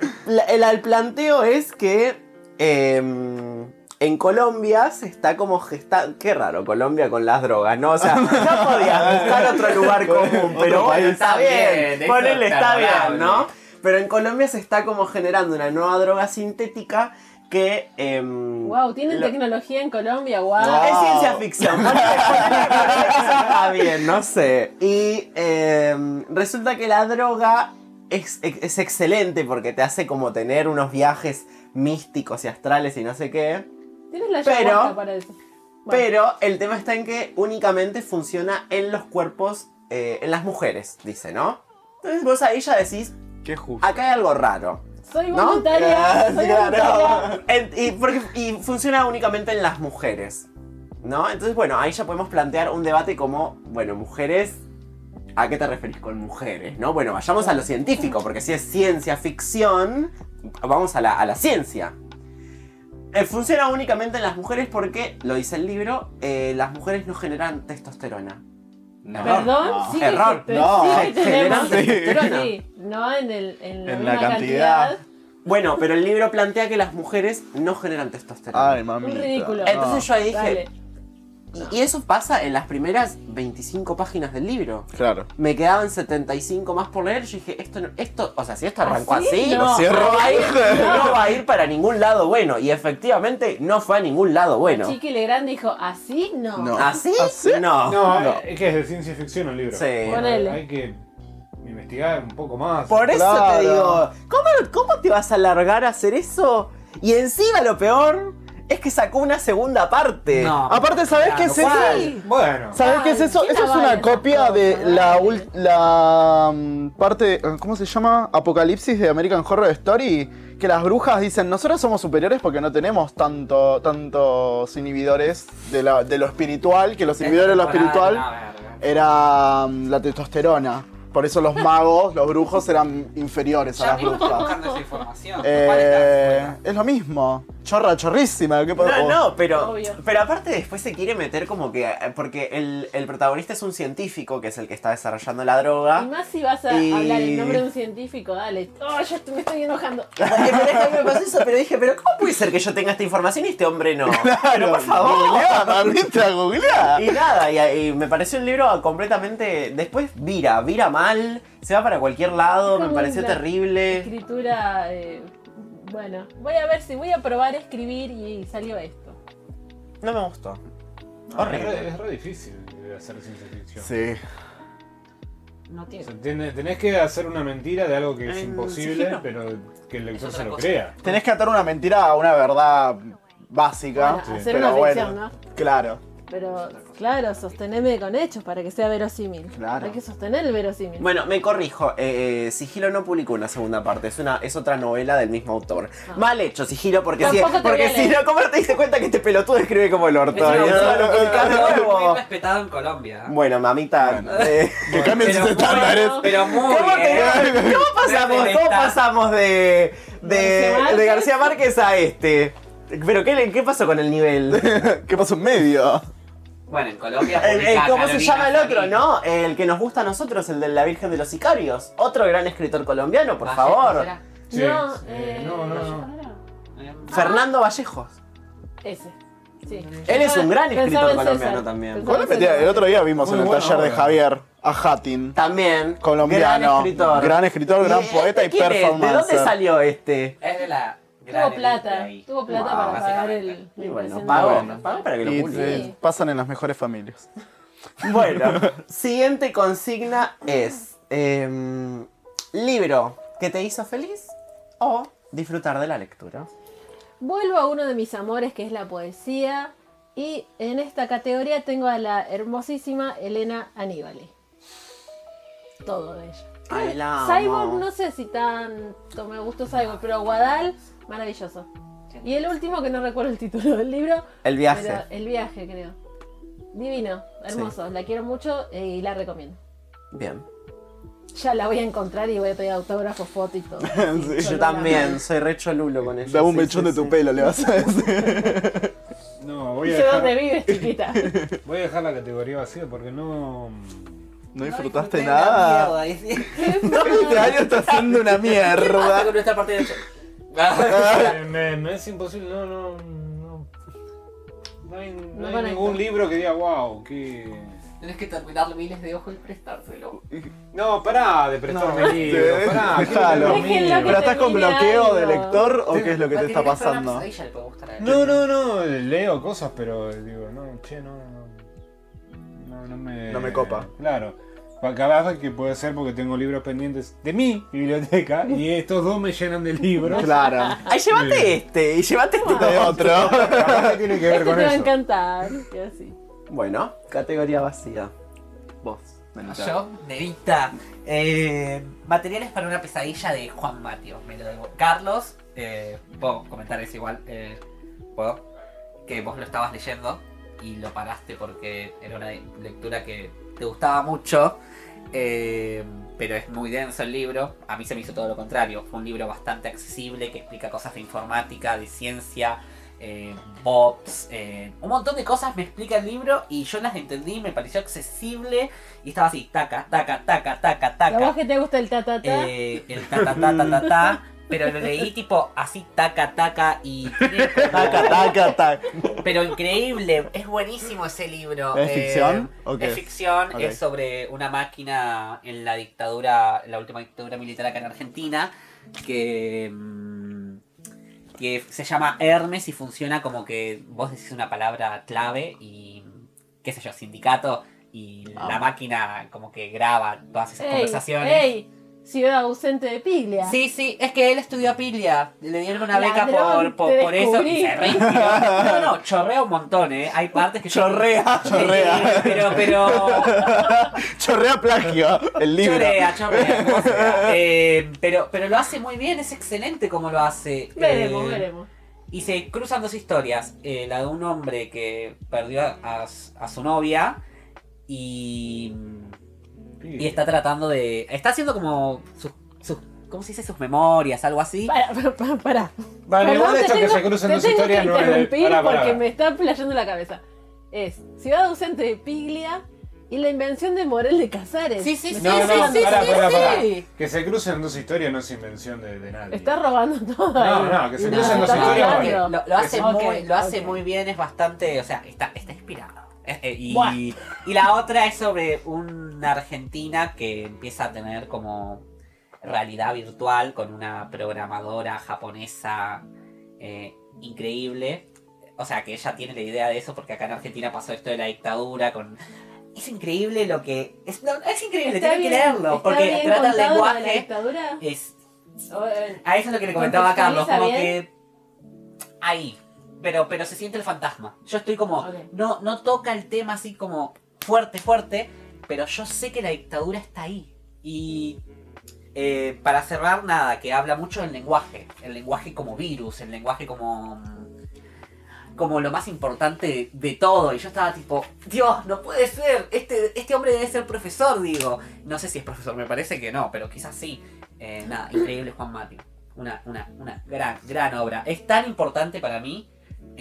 el, el planteo es que em, en Colombia se está como gestando. Qué raro, Colombia con las drogas, ¿no? O sea, no podías buscar otro lugar común, Otro pero bueno, está bien. Ponele, está bien. ¿no? Pero en Colombia se está como generando una nueva droga sintética que. em, Wow, tienen lo- tecnología en Colombia, wow. Wow. es ciencia ficción. Está bien, no sé. Y em, resulta que la droga es, es excelente porque te hace como tener unos viajes místicos y astrales y no sé qué. Tienes la Pero- para eso. Bueno, Pero el tema está en que únicamente funciona en los cuerpos, eh, en las mujeres, dice, ¿no? Entonces vos ahí ya decís, Qué justo. acá hay algo raro. soy ¿no? voluntaria, soy voluntaria. En- y, porque- y funciona únicamente en las mujeres. ¿No? Entonces, bueno, ahí ya podemos plantear un debate como, bueno, mujeres. ¿A qué te referís con mujeres? ¿No? Bueno, vayamos a lo científico, porque si es ciencia ficción, vamos a la, a la ciencia. Eh, funciona únicamente en las mujeres porque, lo dice el libro, eh, las mujeres no generan testosterona. No. Perdón, No. sí, Error. que, No. sí que tenemos. Sí. Pero sí, no en, el, en la En misma la cantidad. cantidad. Bueno, pero el libro plantea que las mujeres no generan testosterona. Ay, mami. Un ridículo. Entonces yo ahí dije, Dale. Y eso pasa en las primeras 25 páginas del libro. Claro. Me quedaban 75 más por leer. Yo dije, esto, no- esto o sea, si esto arrancó ¿Así? así, No. no, va a ir, no va a ir para ningún lado bueno. Y efectivamente no fue a ningún lado bueno. Chiqui Legrand dijo, así no. No. ¿Así? ¿Así? No. No, No. es que es de ciencia ficción el libro. Sí. Hay que investigar un poco más. Por eso Claro. te digo, ¿cómo, ¿cómo te vas a largar a hacer eso? Y encima lo peor es que sacó una segunda parte. No. Aparte, ¿sabés qué es eso? Bueno, ¿Sabes qué es eso? ¿quién Eso es una copia de la, ul- la mm, parte, ¿cómo se llama? Apocalipsis de American Horror Story. Que las brujas dicen, nosotros somos superiores porque no tenemos tanto, tantos inhibidores de, la- de lo espiritual, que los inhibidores de lo espiritual verga. era mm, la testosterona. Por eso los magos, los brujos eran inferiores a las brujas. buscando esa información. Eh, ¿Cuál es la es lo mismo. Chorra, chorrísima. ¿qué No, pasa? no, pero, Obvio. pero aparte después se quiere meter como que. Porque el, el protagonista es un científico, que es el que está desarrollando la Y droga. más si vas a Y- hablar el nombre de un científico, dale. Oh, estoy- me estoy enojando. Porque pero es que a mí me pasó eso, pero dije, pero ¿cómo puede ser que yo tenga esta información y este hombre no? pero por favor. Googleá, mamita, googleá. Y nada, y, y me pareció un libro completamente. Después vira, vira mal, se va para cualquier lado, me pareció terrible. Escritura, eh, bueno, voy a ver si voy a probar a escribir y salió esto. No me gustó. es, re, Horrible. es re difícil hacer ciencia ficción. Sí. No O tiene. sea, tiene- tenés que hacer una mentira de algo que es En imposible, sigilo. pero que el lector se lo cosa. crea. Tenés que atar una mentira a una verdad básica. Bueno, sí, hacer pero una bueno, ficción, ¿no? Claro. Pero, claro, sosteneme con hechos para que sea verosímil. Claro. Hay que sostener el verosímil. Bueno, me corrijo. eh, eh, Sigilo no publicó una segunda parte. Es una es otra novela del mismo autor. Ah. Mal hecho, Sigilo, porque si, Tampoco te porque si no, ¿cómo no te diste cuenta que este pelotudo escribe como el orto? Es una Muy respetado en Colombia. Bueno, mamita. Bueno. eh, Que cambien Pero sus estándares. Pero muy ¿Cómo, te- bien. cómo pasamos, cómo de, de, García Márquez. de García Márquez a este? ¿Pero qué, le- qué pasó con el nivel? ¿Qué pasó en medio? Bueno, en Colombia. Publica ¿Cómo se llama el otro, no? El que nos gusta a nosotros, el de la Virgen de los Sicarios. Otro gran escritor colombiano, por Vallejo, favor. ¿será? Sí, no, sí, eh, no, no, no. Eh, Fernando Vallejos. Ese. Sí. Él es un gran escritor colombiano César. también. El otro día vimos Muy en el taller de. Javier a Hatin. También. Colombiano. Gran escritor. Gran escritor, gran ¿Y poeta y este es? ¿De dónde salió este? Es de la. Tuvo plata. Tuvo plata para pagar el. Y bueno, el pagó. Bueno. Pagó para que lo Y publique. eh, pasan en las mejores familias. Bueno, siguiente consigna es em, libro que te hizo feliz o disfrutar de la lectura. Vuelvo a uno de mis amores que es la poesía y en esta categoría tengo a la hermosísima Elena Aníbali. Todo de ella. Ay, la amo. Cyborg no sé si tanto me gustó Cyborg, pero Guadal, maravilloso. Y el último que no recuerdo el título del libro, El viaje. pero el viaje creo. Divino, hermoso, la quiero mucho eh, y la recomiendo. Bien. Ya la voy a encontrar y voy a pedir autógrafo, foto y todo. Sí. Yo también, soy re cholulo con ella. Dame un sí, mechón sí, de tu sí. pelo, le vas a decir. No, voy a, dónde dejar, vives, chiquita. voy a dejar la categoría vacía porque no. ¿No disfrutaste nada? mierda, dice. Este año está haciendo una ¿Qué pasa mierda. con nuestra parte de hecho? Me, me- es imposible, no, no. No, no hay, no No hay conecto. ningún libro que diga, wow, que. Tienes que terminar miles de ojos y prestárselo. No, pará de prestarme No, libros, pará, déjalo. Déjenlo que ¿Pero estás con termine bloqueo de algo. lector o qué es lo que te está pasando? una pesadilla le puede gustar a él. No, no, no, leo cosas, pero digo, no, che, no, no, no, no me... No me copa. Claro, capaz que puede ser porque tengo libros pendientes de mi biblioteca y estos dos me llenan de libros. Claro. Ay, llévate este y llévate este De otro. Tiene que ver Este te con va a eso. encantar. Y así. Bueno, categoría vacía. Vos. Benita. Yo, Nevita. Eh, materiales para una pesadilla de Juan Matio. Me lo digo. Carlos, eh, puedo comentar eso igual. Eh, puedo. Que vos lo estabas leyendo y lo paraste porque era una lectura que te gustaba mucho. eh, pero es muy denso el libro. A mí se me hizo todo lo contrario. Fue un libro bastante accesible que explica cosas de informática, de ciencia, eh, bots, eh, un montón de cosas me explica el libro y yo las entendí, me pareció accesible y estaba así, taca, taca, taca, taca, ¿A vos taca. que te gusta el ta ta ta? Eh, el ta ta ta ta ta ta, pero lo leí tipo así, taca, taca y... como- Taca, taca, taca. pero increíble, es buenísimo ese libro. ¿Es Eh, ficción Es ficción, es sobre una máquina en la dictadura, la última dictadura militar acá en Argentina, que, mm, que se llama Hermes y funciona como que vos decís una palabra clave y, qué sé yo, sindicato, y Ah. la máquina como que graba todas esas ¡Ey! conversaciones. ¡Ey! Ciudad ausente de Piglia. Sí, sí, es que él estudió a Piglia. Le dieron una beca Ladrón, por, por, eso. Y se reinspiró. No, no, chorrea un montón, ¿eh? Hay partes que. yo- Chorrea, chorrea. Pero, pero. Chorrea plagio. El libro. Como sea. Eh, pero, pero lo hace muy bien, es excelente como lo hace. Veremos, Eh, veremos. Y se cruzan dos historias. eh, la de un hombre que perdió a, a su novia y. Y está tratando de. Está haciendo como sus. sus ¿Cómo se dice? Sus memorias, algo así. Para, para, para. Vale, igual esto que se cruzan dos historias no es... interrumpir Pará, pará. porque me está playando la cabeza. Es Ciudad ausente de Piglia y la invención de Morel de Casares. Sí, sí, sí, No, está no, hablando- pará, sí, pará, sí. pará. Que se crucen dos historias no es invención de, de nadie. Está robando todo. No, ahí. no, que se Y crucen dos historias. Lo, lo hace, Es- muy, Ok, lo hace ok. muy bien, es bastante. O sea, está, está inspirado. Eh, y, la otra es sobre una argentina que empieza a tener como realidad virtual con una programadora japonesa eh, increíble. O sea, que ella tiene la idea de eso porque acá en Argentina pasó esto de la dictadura con... Es increíble lo que... Es, no, es increíble, tienen que leerlo porque trata el de la lenguaje... dictadura? Es, O, eh, a eso es lo que le comentaba a Carlos, como ¿Contextualiza que ahí, pero, pero se siente el fantasma. Yo estoy como, no, no toca el tema así como fuerte, fuerte, pero yo sé que la dictadura está ahí. Y eh, para cerrar, nada, que habla mucho del lenguaje, el lenguaje como virus, el lenguaje como como lo más importante de, de todo. Y yo estaba tipo, Dios, no puede ser. Este, este hombre debe ser profesor, digo. No sé si es profesor, me parece que no, pero quizás sí. Eh, nada, increíble Juan Mati. Una, una, una gran, gran obra. Es tan importante para mí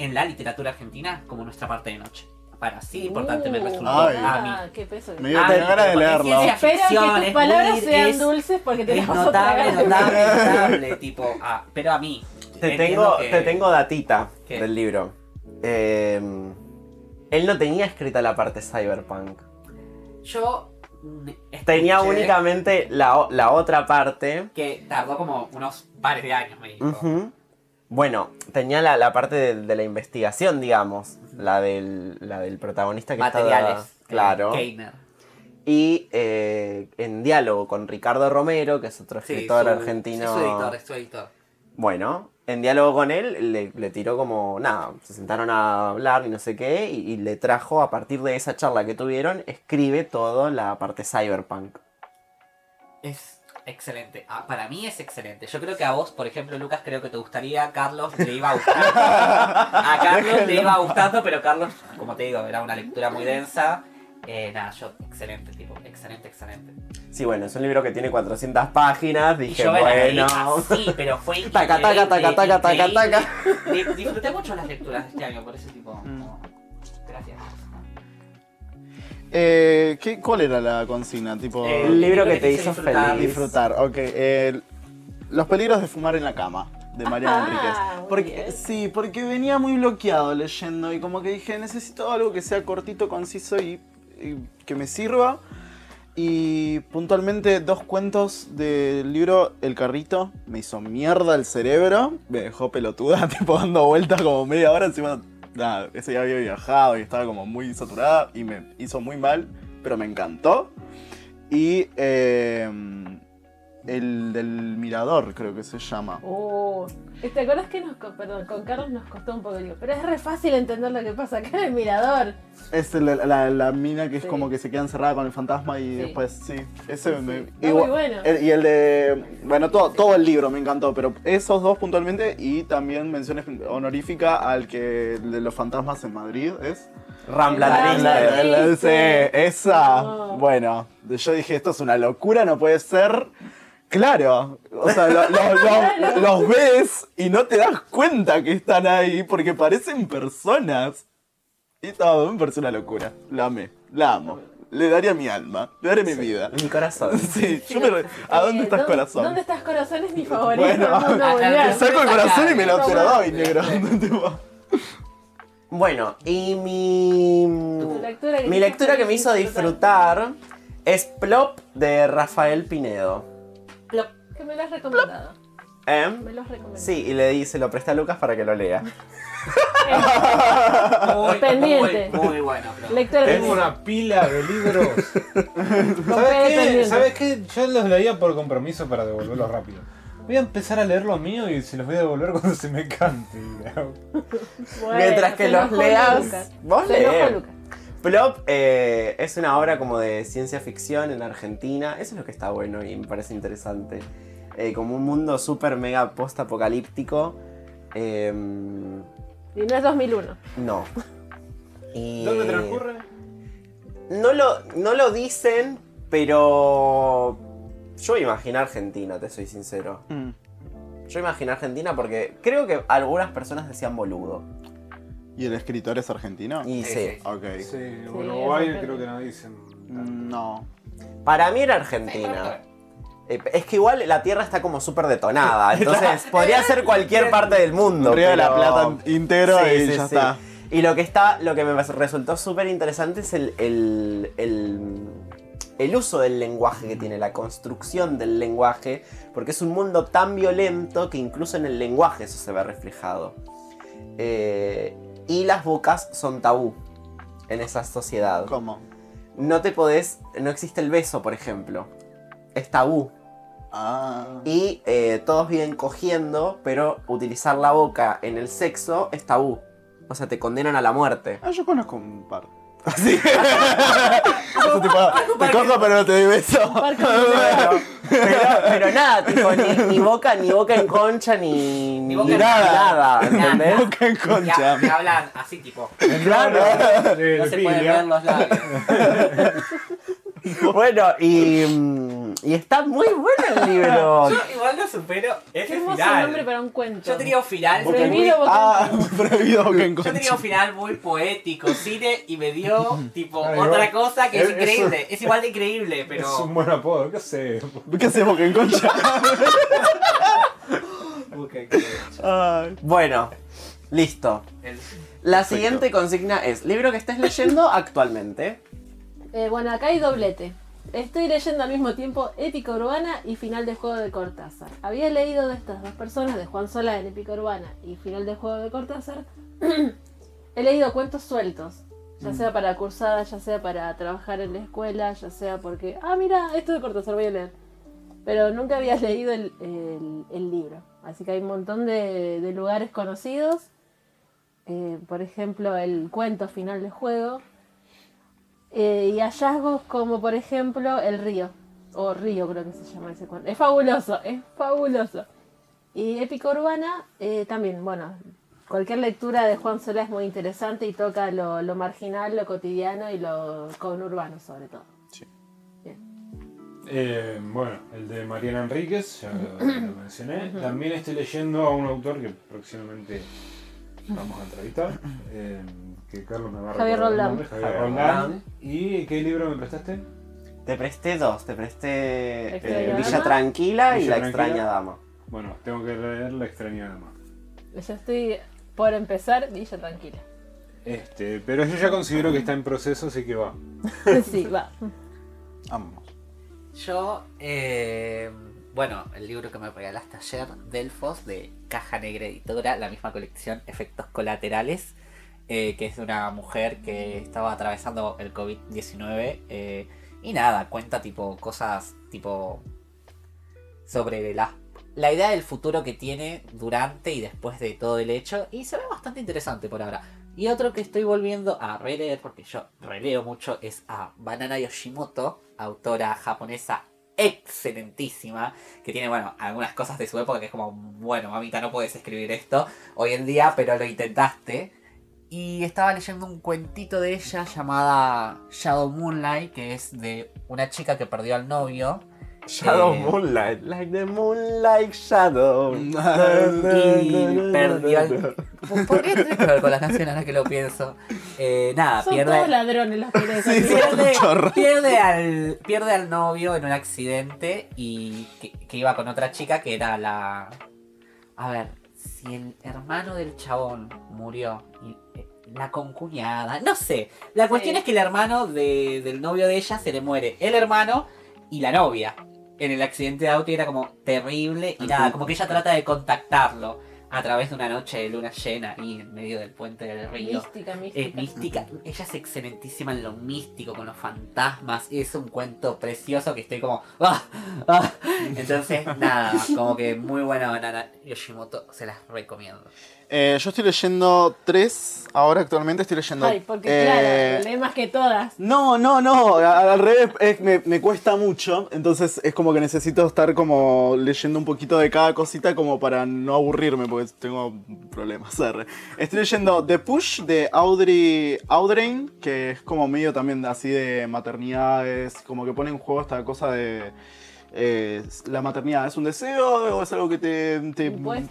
en la literatura argentina como nuestra parte de noche. Para así de importante me uh, resultó Ay. a mí. ah, qué peso. Me dio Ah, ganas de leerlo. Espero que tus palabras sean es- dulces porque te Es notable, notable, notable. tipo, ah, pero a mí. Te tengo, que- te tengo datita ¿Qué? del libro. Eh, él no tenía escrita la parte cyberpunk. Yo. Tenía únicamente la, la otra parte. Que tardó como unos pares de años, me dijo. Ujú. Bueno, tenía la, la parte de, de la investigación, digamos. La del, la del protagonista que Materiales. estaba... Claro. Keiner. Y eh, en diálogo con Ricardo Romero, que es otro Sí, escritor su- argentino. Es su editor, es su editor. Bueno, en diálogo con él le, le tiró como, nada, se sentaron a hablar y no sé qué, y, y le trajo, a partir de esa charla que tuvieron, escribe todo la parte cyberpunk. Es excelente. Ah, para mí es excelente. Yo creo que a vos, por ejemplo, Lucas, creo que te gustaría. Carlos le iba a gustar. A Carlos le iba gustando, pero Carlos, como te digo, era una lectura muy densa. Eh, nada, yo, excelente, tipo, excelente, excelente. Sí, bueno, es un libro que tiene 400 páginas, dije, yo bueno... así, pero fue Taca, taca, taca, taca, taca, taca. Di- Disfruté mucho las lecturas de este año, por ese tipo. Mm. Gracias. Eh, ¿qué, ¿Cuál era la consigna? Tipo, Eh, El libro que te hizo disfrutar. feliz. disfrutar. Ok. eh, los peligros de fumar en la cama. De Mariana Ajá, Enríquez. Porque, bien. sí, porque venía muy bloqueado leyendo y como que dije, necesito algo que sea cortito, conciso y, y que me sirva. Y puntualmente dos cuentos del libro El Carrito me hizo mierda el cerebro, me dejó pelotuda, tipo dando vueltas como media hora encima. Nada, ese día había viajado y estaba como muy saturada y me hizo muy mal, pero me encantó. Y eh, el del mirador, creo que se llama. Oh, ¿te acuerdas que nos, perdón, con Carlos nos costó un poco, digo, pero es re fácil entender lo que pasa acá en el mirador. Es la, la mina que es como que se queda encerrada con el fantasma y Sí. después, sí. Ese Sí, me. muy bueno. el- y el de. Bueno, todo, todo el libro me encantó, pero esos dos puntualmente y también menciones honorífica al que el de los fantasmas en Madrid es. Rambla. La- sí, esa. No. Bueno, yo dije, esto es una locura, no puede ser. Claro, o sea, lo- lo- lo- los ves y no te das cuenta que están ahí porque parecen personas. Y todo, me parece una locura. La amé, la amo. Le daría mi alma, le daría mi vida. Mi corazón. Sí, yo me re- ¿A dónde Eh, estás, corazón? ¿Dónde estás, corazón? Es mi favorito. Bueno. Te saco el corazón y me lo, te lo doy, negro. Bueno, y mi. Lectura que Mi lectura que me hizo disfrutar es Plop de Rafael Pinedo. Plop. Me lo has recomendado. ¿Eh? Me lo has recomendado. Sí, y le di, se lo presté a Lucas para que lo lea. Muy, Pendiente. Muy, muy bueno. Lectura Tengo pendiente. una pila de libros. ¿Sabes qué? pendiente. ¿Sabes qué? Yo los leía por compromiso para devolverlos rápido. Voy a empezar a leer los míos y se los voy a devolver cuando se me cante. Bueno, Mientras que los leas, vos Se lees. Lucas. Plop eh, es una obra como de ciencia ficción en Argentina. Eso es lo que está bueno y me parece interesante. Eh, como un mundo súper mega post-apocalíptico. Eh, Y no es 2001. no. Y- ¿Dónde transcurre? No lo, no lo dicen, pero. Yo imaginé Argentina, te soy sincero. mm. Yo imaginé Argentina porque creo que algunas personas decían boludo. ¿Y el escritor es argentino? Y Sí, sí. Ok. Sí, Uruguay creo que no dicen. No. Para mí era Argentina. Eh, Es que igual la tierra está como súper detonada, entonces podría ser cualquier parte del mundo. Río de la pero- Plata Sí, y sí, ya sí. está. Y lo que está, lo que me resultó súper interesante es el, el, el- el uso del lenguaje que tiene, la construcción del lenguaje, porque es un mundo tan violento que incluso en el lenguaje eso se ve reflejado. Eh, y las bocas son tabú en esa sociedad. ¿Cómo? No te podés, no existe el beso, por ejemplo. Es tabú. Ah. Y eh, todos viven cogiendo, pero utilizar la boca en el sexo es tabú. O sea, te condenan a la muerte. Ah, yo conozco un par. Así. Eso tipo, te cojo pero no te doy beso. Pero, pero nada, tipo, ni, ni boca, ni boca en concha, ni, Ni ni boca en nada, nada. ¿entendés? Boca en concha. que hablan así, tipo. Claro. No se pueden ver los labios. Bueno, y, mm, y está muy bueno el libro. Yo igual lo supero. Qué Ese hermoso final. nombre para un cuento. Yo tenía un final. muy- Prohibido boca Ah, prohibido boca en Yo tenía un final muy poético, cine, y me dio tipo Ay, otra igual- cosa que es es- increíble. Es igual de increíble, Es pero. un buen apodo, ¿qué sé? ¿Qué haces boca en concha? Ok, ok. Ay. Bueno, listo. El- La siguiente consigna es, libro que estés leyendo actualmente. Eh, bueno, acá hay doblete. Estoy leyendo al mismo tiempo Épica Urbana y Final de Juego de Cortázar. Había leído de estas dos personas, de Juan Sola en Épica Urbana y Final de Juego de Cortázar. He leído cuentos sueltos. Ya sea para cursada, ya sea para trabajar en la escuela, ya sea porque, ah, mira, esto de Cortázar voy a leer. Pero nunca había leído el, el- el libro. Así que hay un montón de, de lugares conocidos. Eh, por ejemplo, el cuento final del juego. Eh, y hallazgos como, por ejemplo, el río. O río creo que se llama ese cuento. Es fabuloso, es fabuloso. Y épica urbana, eh, también, bueno, cualquier lectura de Juan Solá es muy interesante y toca lo, lo marginal, lo cotidiano y lo conurbano sobre todo. Sí. Bien. Eh, bueno, el de Mariana Enríquez, ya lo, lo mencioné. También estoy leyendo a un autor que próximamente vamos a entrevistar. Que Carlos me va a Javier Roldán. Javier Roldán. ¿Y qué libro me prestaste? Te presté dos, te presté eh, Villa. Tranquila y La Tranquila. extraña dama. Bueno, tengo que leer La extraña dama. Yo estoy por empezar, Villa Tranquila. Este, pero yo ya considero que está en proceso, así que va. sí, va. Vamos. Yo, eh, bueno, el libro que me regalaste ayer, Delfos, de Caja Negra Editora, la misma colección Efectos Colaterales, eh, que es de una mujer que estaba atravesando el COVID-19. eh, y nada, cuenta tipo cosas tipo sobre la, la idea del futuro que tiene durante y después de todo el hecho. Y se ve bastante interesante por ahora. Y otro que estoy volviendo a releer, porque yo releo mucho, es a Banana Yoshimoto, autora japonesa excelentísima, que tiene, bueno, algunas cosas de su época que es como, bueno, mamita, no puedes escribir esto hoy en día, pero lo intentaste. Y estaba leyendo un cuentito de ella llamada Shadow Moonlight, que es de una chica que perdió al novio. Shadow Eh, Moonlight, like the moonlight shadow. Y perdió al... ¿Por qué tiene que ver con las canciones ahora que lo pienso? Eh, nada, Son pierde... todos ladrones los Sí, pierde, chorro. pierde al, pierde al novio en un accidente y que, que iba con otra chica que era la... A ver, si el hermano del chabón murió y la concuñada, no sé. La cuestión Sí. es que el hermano de- del novio de ella se le muere. El hermano y la novia. En el accidente de auto y era como terrible y nada, como que ella trata de contactarlo a través de una noche de luna llena ahí en medio del puente del río. Mística, Es mística. mística, ella es excelentísima en lo místico, con los fantasmas, es un cuento precioso que estoy como... ¡ah! ¡ah! Entonces, nada, como que muy buena banana Yoshimoto, se las recomiendo. Eh, yo estoy leyendo tres. Ahora actualmente estoy leyendo. Ay, porque eh, claro, lee más que todas. No, no, no, al revés, es- me, me cuesta mucho, entonces es como que necesito estar como leyendo un poquito de cada cosita como para no aburrirme, porque tengo problemas. Estoy leyendo The Push de Audrey Audrey, que es como medio también así de maternidades, como que pone en juego esta cosa de... eh, la maternidad es un deseo o es algo que te, te,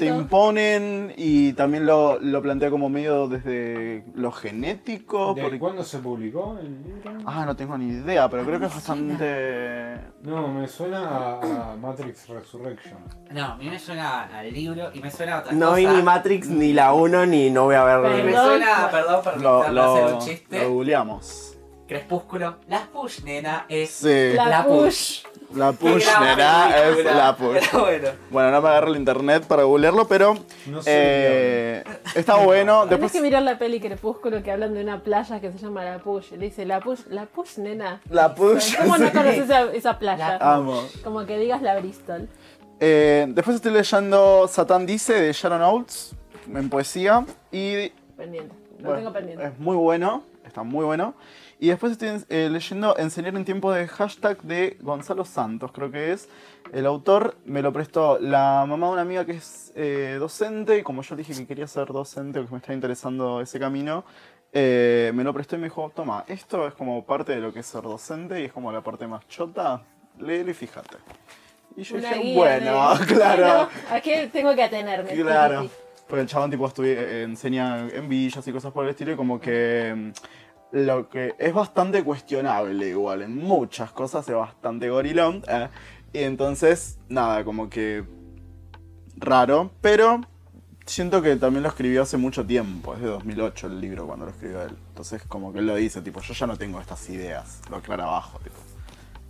imponen y también lo, lo plantea como medio desde lo genético. ¿De porque- cuándo se publicó el libro? Ah, no tengo ni idea, pero creo que es bastante. No, me suena a, a Matrix Resurrection. No, a mí me suena al libro y me suena a otra No cosa. vi ni Matrix, ni la 1, ni no voy a ver. Y me suena, perdón por Lo, hacer lo, un chiste. lo googleamos. Crepúsculo. La push, nena, es Sí. La la push. push. La push, nena, es la push. Pero bueno. Bueno, no me agarro el internet para googlearlo, pero No sé. eh, está bueno. Tenés Después, que mirar la peli Crepúsculo que hablan de una playa que se llama La Push. Le dice, La Push, La Push, nena. la push. ¿Cómo no conoces esa, esa playa? La- Amo. Como que digas la Bristol. Eh, después estoy leyendo Satán Dice de Sharon Oates en poesía. Y Pendiente. Lo Bueno, tengo pendiente. Es muy bueno, está muy bueno. Y después estoy eh, leyendo Enseñar en tiempo de hashtag de Gonzalo Santos, creo que es. El autor me lo prestó la mamá de una amiga que es eh, docente, y como yo dije que quería ser docente, o que me estaba interesando ese camino, eh, me lo prestó y me dijo, toma, esto es como parte de lo que es ser docente y es como la parte más chota, léelo y fíjate. Y yo Una dije, bueno, de- claro. Bueno, ¿A qué tengo que atenerme? Claro. Porque el chabón tipo eh, enseña en villas y cosas por el estilo y como que mm, lo que es bastante cuestionable igual, en muchas cosas es bastante gorilón. eh, y entonces, nada, como que raro, pero siento que también lo escribió hace mucho tiempo, es de 2008 el libro cuando lo escribió él. Entonces como que él lo dice, tipo, yo ya no tengo estas ideas, lo aclara abajo, tipo.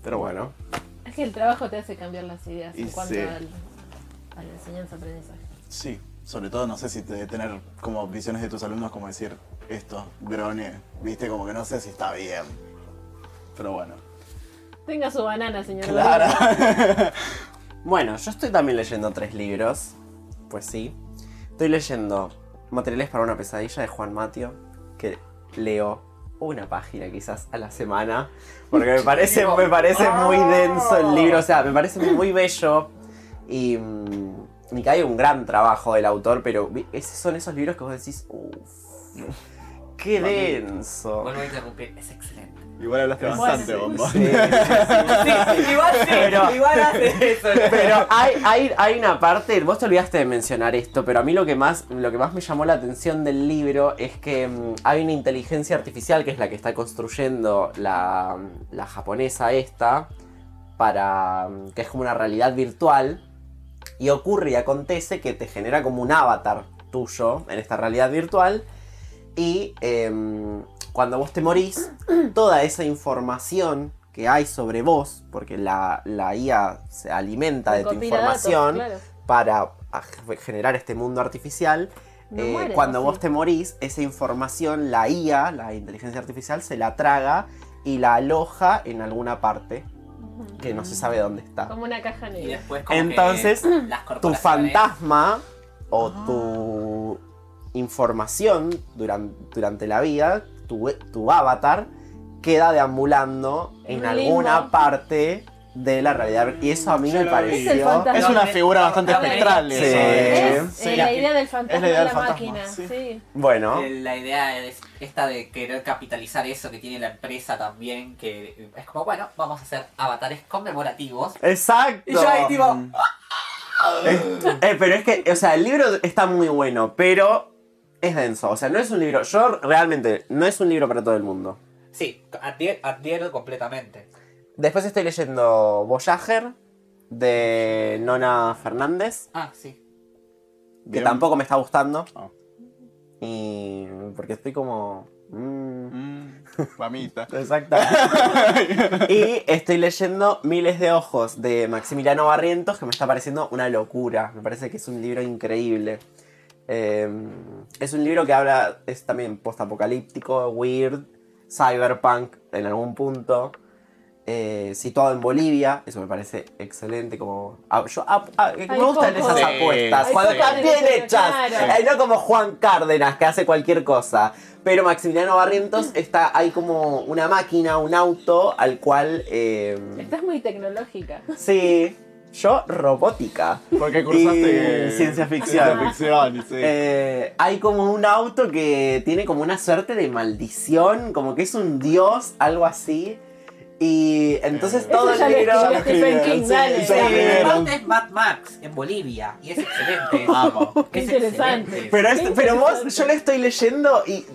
Pero bueno, Es que el trabajo te hace cambiar las ideas Y en cuanto sí. al, a la enseñanza-aprendizaje. sí, sobre todo no sé si te tener como visiones de tus alumnos como decir, esto, grone. Viste, como que no sé si está bien. Pero bueno. Tenga su banana, señor. Claro. Bueno, yo estoy también leyendo tres libros. Pues sí. Estoy leyendo Materiales para una pesadilla de Juan Matio. Que leo una página quizás a la semana. Porque me parece, me parece muy denso el libro. O sea, me parece muy bello. Y, mm, y que hay un gran trabajo del autor. Pero esos son esos libros que vos decís. Uff. Qué denso. Vuelvo a interrumpir, es excelente. Igual hablaste Bueno, bastante, sí. Sí, sí, sí. Sí, igual sí, Pero- igual hace eso. Pero hay, hay, hay una parte, vos te olvidaste de mencionar esto, pero a mí lo que más, lo que más me llamó la atención del libro es que mm, hay una inteligencia artificial que es la que está construyendo la, la japonesa esta, para mm, que es como una realidad virtual, y ocurre y acontece que te genera como un avatar tuyo en esta realidad virtual, y em, cuando vos te morís, toda esa información que hay sobre vos, porque la, la IA se alimenta de tu datos, información claro. para generar este mundo artificial, No eh, cuando ¿o vos te morís, esa información, la IA, la inteligencia artificial, se la traga y la aloja en alguna parte que no se sabe dónde está. Como una caja Y negra. después como Entonces, que las Tu fantasma o tu información duran- durante la vida, tu, tu avatar, queda deambulando en alguna parte de la realidad. Y eso a mí Ya me pareció... Es una figura bastante espectral eso. Sí. Es Sí. eh, la idea del fantasma Es la idea de la fantasma, máquina. sí. Sí. Bueno, Eh, La idea es esta de querer capitalizar eso que tiene la empresa también, que es como, bueno, vamos a hacer avatares conmemorativos. exacto. Y yo ahí tipo, Eh, pero es que, o sea, el libro está muy bueno, pero es denso. O sea, no es un libro. Yo realmente, no es un libro para todo el mundo. sí, adhiero, adhiero completamente. Después estoy leyendo Voyager de Nona Fernández, Ah, sí. que Bien. tampoco me está gustando. Ah. Y. porque estoy como. mm, Mm, mamita. Exacto. y estoy leyendo Miles de Ojos de Maximiliano Barrientos, que me está pareciendo una locura. Me parece que es un libro increíble. Eh, es un libro que habla, es también postapocalíptico, weird, cyberpunk en algún punto. eh, situado en Bolivia, eso me parece excelente. Como, ah, yo, ah, ah, me Hay gustan poco. esas Sí. apuestas, cuando están en bien hechas, claro. Eh, no como Juan Cárdenas que hace cualquier cosa. Pero Maximiliano Barrientos está, hay como una máquina, un auto al cual. eh, Estás muy tecnológica. sí, yo robótica. Porque cursaste Y ciencia ficción. Ciencia ficción, sí. Eh, hay como un auto que tiene como una suerte de maldición, como que es un dios, algo así. Y entonces Eso todo ya el lo libro. Stephen Sí, King, sí, es Mad Max en Bolivia y es excelente. Amo. Qué Es interesante. excelente. Pero, es- Qué pero vos, yo le estoy leyendo y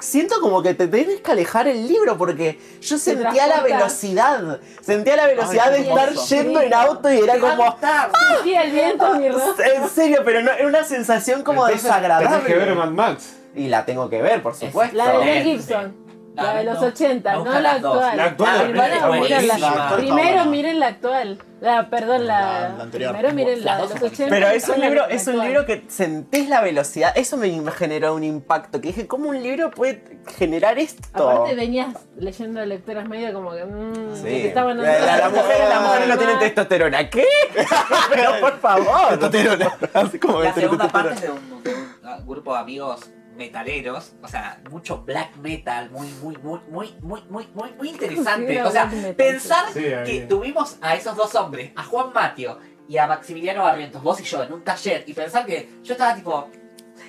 siento como que te tenés que alejar el libro porque yo sentía la velocidad. Sentía la velocidad Ay, de estar hermoso. yendo en auto y era como. gustar. Sí, el viento, mi rostro. En serio, pero no, era una sensación como Entonces, desagradable. Tenés que ver Mad Max. Y la tengo que ver, por supuesto. La de Mel. Gibson. La de los no, 80, me no la actual. La actual Primero buena. miren la actual. La, perdón, la, La- la anterior. Primero miren la de los son 80. Pero es un libro, es un libro que sentís la velocidad. Eso me generó un impacto. Que dije, ¿cómo un libro puede generar esto? Aparte venías leyendo lecturas medio como que... mmm, Sí. que estaban la, la- la mujer, las mujeres no tienen testosterona. ¿Qué? Pero por favor. Testosterona. Así como La que segunda parte es de un, de un, grupo de amigos metaleros, o sea, mucho black metal, muy, muy, muy, muy, muy, muy, muy, muy interesante. Sí, o sea, metal, pensar sí. Que tuvimos a esos dos hombres, a Juan Matio y a Maximiliano Barrientos, vos y yo, en un taller, y pensar que yo estaba tipo.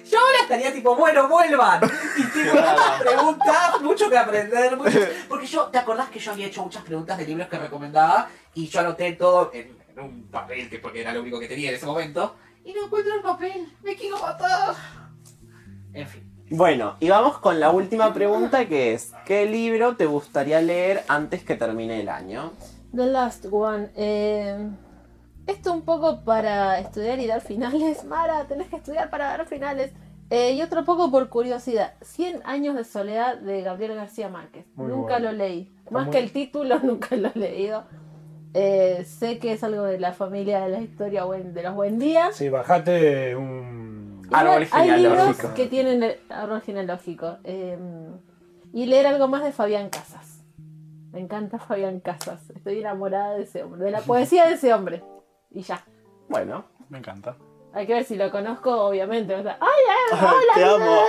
Yo ahora estaría tipo, bueno, vuelvan. Y tipo, muchas preguntas, mucho que aprender. mucho- Porque yo, ¿te acordás que yo había hecho muchas preguntas de libros que recomendaba? Y yo anoté todo en, en un papel, que porque era lo único que tenía en ese momento. Y no encuentro el papel, me quiero matar. En fin. Bueno, y vamos con la última pregunta que es, ¿qué libro te gustaría leer antes que termine el año? The Last One. eh, esto un poco para estudiar y dar finales. Mara, tenés que estudiar para dar finales. Eh, y otro poco por curiosidad. 100 años de soledad de Gabriel García Márquez. Muy nunca bueno. lo leí. Más muy- que el título, nunca lo he leído. Eh, sé que es algo de la familia de la historia de los buen días. Sí, bajate un Árbol Igual Hay libros genealógico. que tienen el árbol genealógico. eh, y leer algo más de Fabián Casas. Me encanta Fabián Casas. Estoy enamorada de ese hombre, de la poesía de ese hombre. Y ya. Bueno, Me encanta. Hay que ver si lo conozco, obviamente. O sea, ¡Ay, ay, hola! Te amo.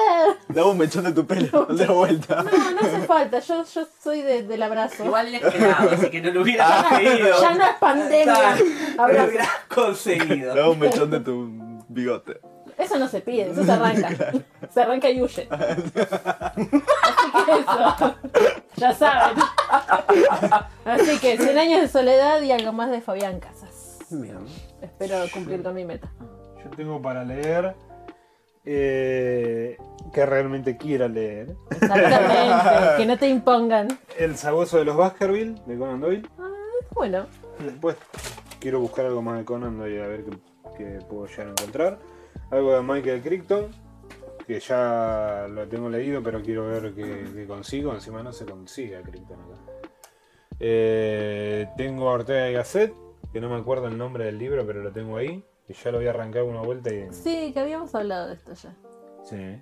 Dame un mechón de tu pelo, de vuelta. No, no hace falta. Yo, yo soy de- del abrazo. Igual él es pelado, así que no lo hubiera Ah, conseguido. Ya no es pandemia. Lo Abrazo. hubiera conseguido. Dame un mechón de tu bigote. Eso no se pide, eso se arranca. Se arranca y huye. Así que eso. Ya saben. Así que 100 años de soledad y algo más de Fabián Casas. bien. Espero cumplir con mi meta. Yo tengo para leer eh, que realmente quiera leer. Exactamente. Que no te impongan. El sabueso de los Baskerville de Conan Doyle. Bueno, Después quiero buscar algo más de Conan Doyle a ver qué, qué puedo llegar a encontrar. Algo de Michael Crichton, que ya lo tengo leído, pero quiero ver qué, qué consigo. Encima no se consigue a Crichton acá. Eh, tengo a Ortega y Gasset, que no me acuerdo el nombre del libro, pero lo tengo ahí. Y ya lo voy a arrancar una vuelta y. sí, que habíamos hablado de esto ya. Sí.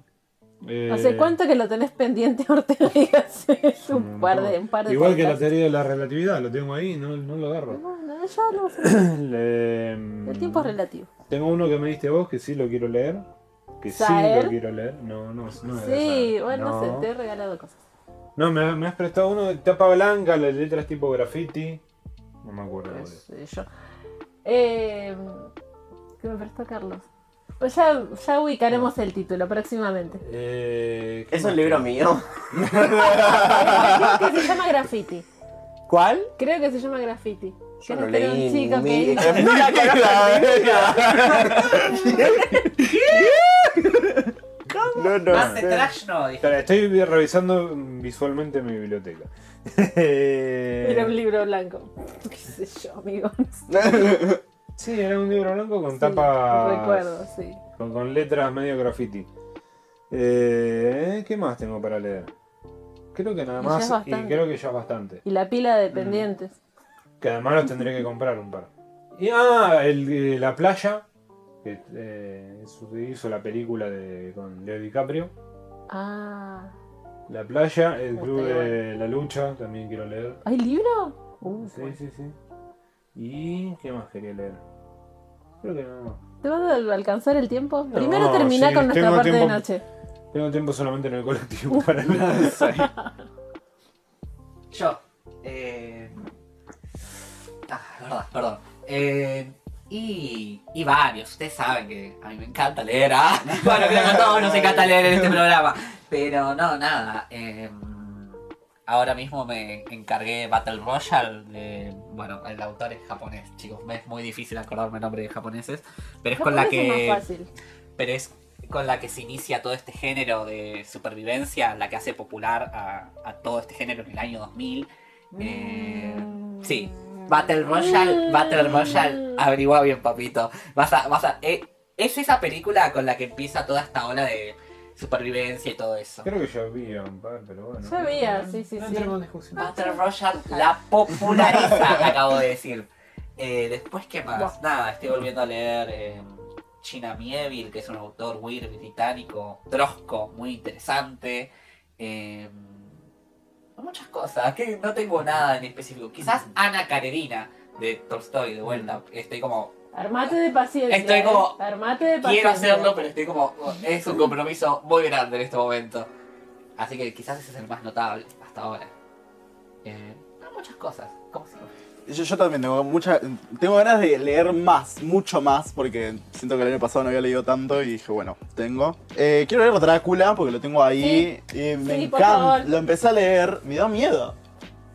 Eh, ¿Hace cuánto que lo tenés pendiente, Ortega y Gasset? Un un par de, un par de Igual que la podcasts. teoría de la relatividad, lo tengo ahí, no, no lo agarro. Bueno, ya lo Le- El tiempo es relativo. Tengo uno que me diste vos que sí lo quiero leer. Que sí lo quiero leer. No, no, no. es Sí, bueno, no sé, no. te he regalado cosas. No, me, me has prestado uno de tapa blanca, las letras tipo graffiti. No me acuerdo. cuál qué es. sé yo. Eh, ¿Qué me prestó Carlos? Pues ya, ya ubicaremos el título próximamente. Eh, ¿qué Es un libro mío. Creo que se llama Graffiti. ¿Cuál? Creo que se llama Graffiti. Yo Que no un leí chico que ni- hizo- Mira que No, no. Más de trash no, dije. Estoy revisando visualmente mi biblioteca. Era un libro blanco. ¿Qué sé yo, amigo? Sí, era un libro blanco con Sí, tapas. Recuerdo, sí. Con, con letras medio graffiti. Eh, ¿Qué más tengo para leer? Creo que nada Y más. Y creo que ya es bastante. Y la pila de pendientes. Que además los tendré que comprar un par. Y ah, el, eh, La Playa. Que eh, hizo- la película de, con Leo DiCaprio. Ah. La Playa, El Club de la Lucha. También quiero leer. ¿Hay libro? Uh, Sí, sí, sí. ¿Y qué más quería leer? Creo que no. ¿Te va a alcanzar el tiempo? No, Primero terminá sí, con nuestra parte de noche. Tengo tiempo solamente en el colectivo para leer. Yo. Eh... Ah, verdad, perdón. Eh, y, y varios. Ustedes saben que a mí me encanta leer. ¿ah? Bueno, creo que a todos nos encanta leer en este programa. Pero no, nada. eh, ahora mismo me encargué Battle Royale. De, bueno, el autor es japonés, chicos. Me es muy difícil acordarme el nombre de japoneses. Pero es con la que Es más fácil. pero es con la que se inicia todo este género de supervivencia, la que hace popular a, a todo este género en el año 2000. Eh, sí, Battle Royale, Battle Royale, averigua bien, papito. Vas a, vas a, eh, es esa película con la que empieza toda esta ola de supervivencia y todo eso. Creo que ya había un par, pero bueno. Ya había, sí, sí, No sí. discusión. Battle Royale la populariza, acabo de decir. Eh, después, ¿qué más? Nada, estoy volviendo a leer eh, China Mieville, que es un autor weird británico, trosco, muy interesante. Eh, muchas cosas, que no tengo nada en específico. Quizás Ana Karenina de Tolstoy, de vuelta. Estoy como, Armate de paciencia. Estoy eh. como, Armate de paciencia. quiero hacerlo, pero estoy como, es un compromiso muy grande en este momento. Así que quizás ese es el más notable hasta ahora. Eh, no, muchas cosas, como siempre. Yo, yo también tengo mucha, tengo ganas de leer más, mucho más, porque siento que el año pasado no había leído tanto y dije, bueno, tengo. Eh, quiero leer Drácula porque lo tengo ahí y me Sí, por encanta. favor. Lo empecé a leer, me da miedo.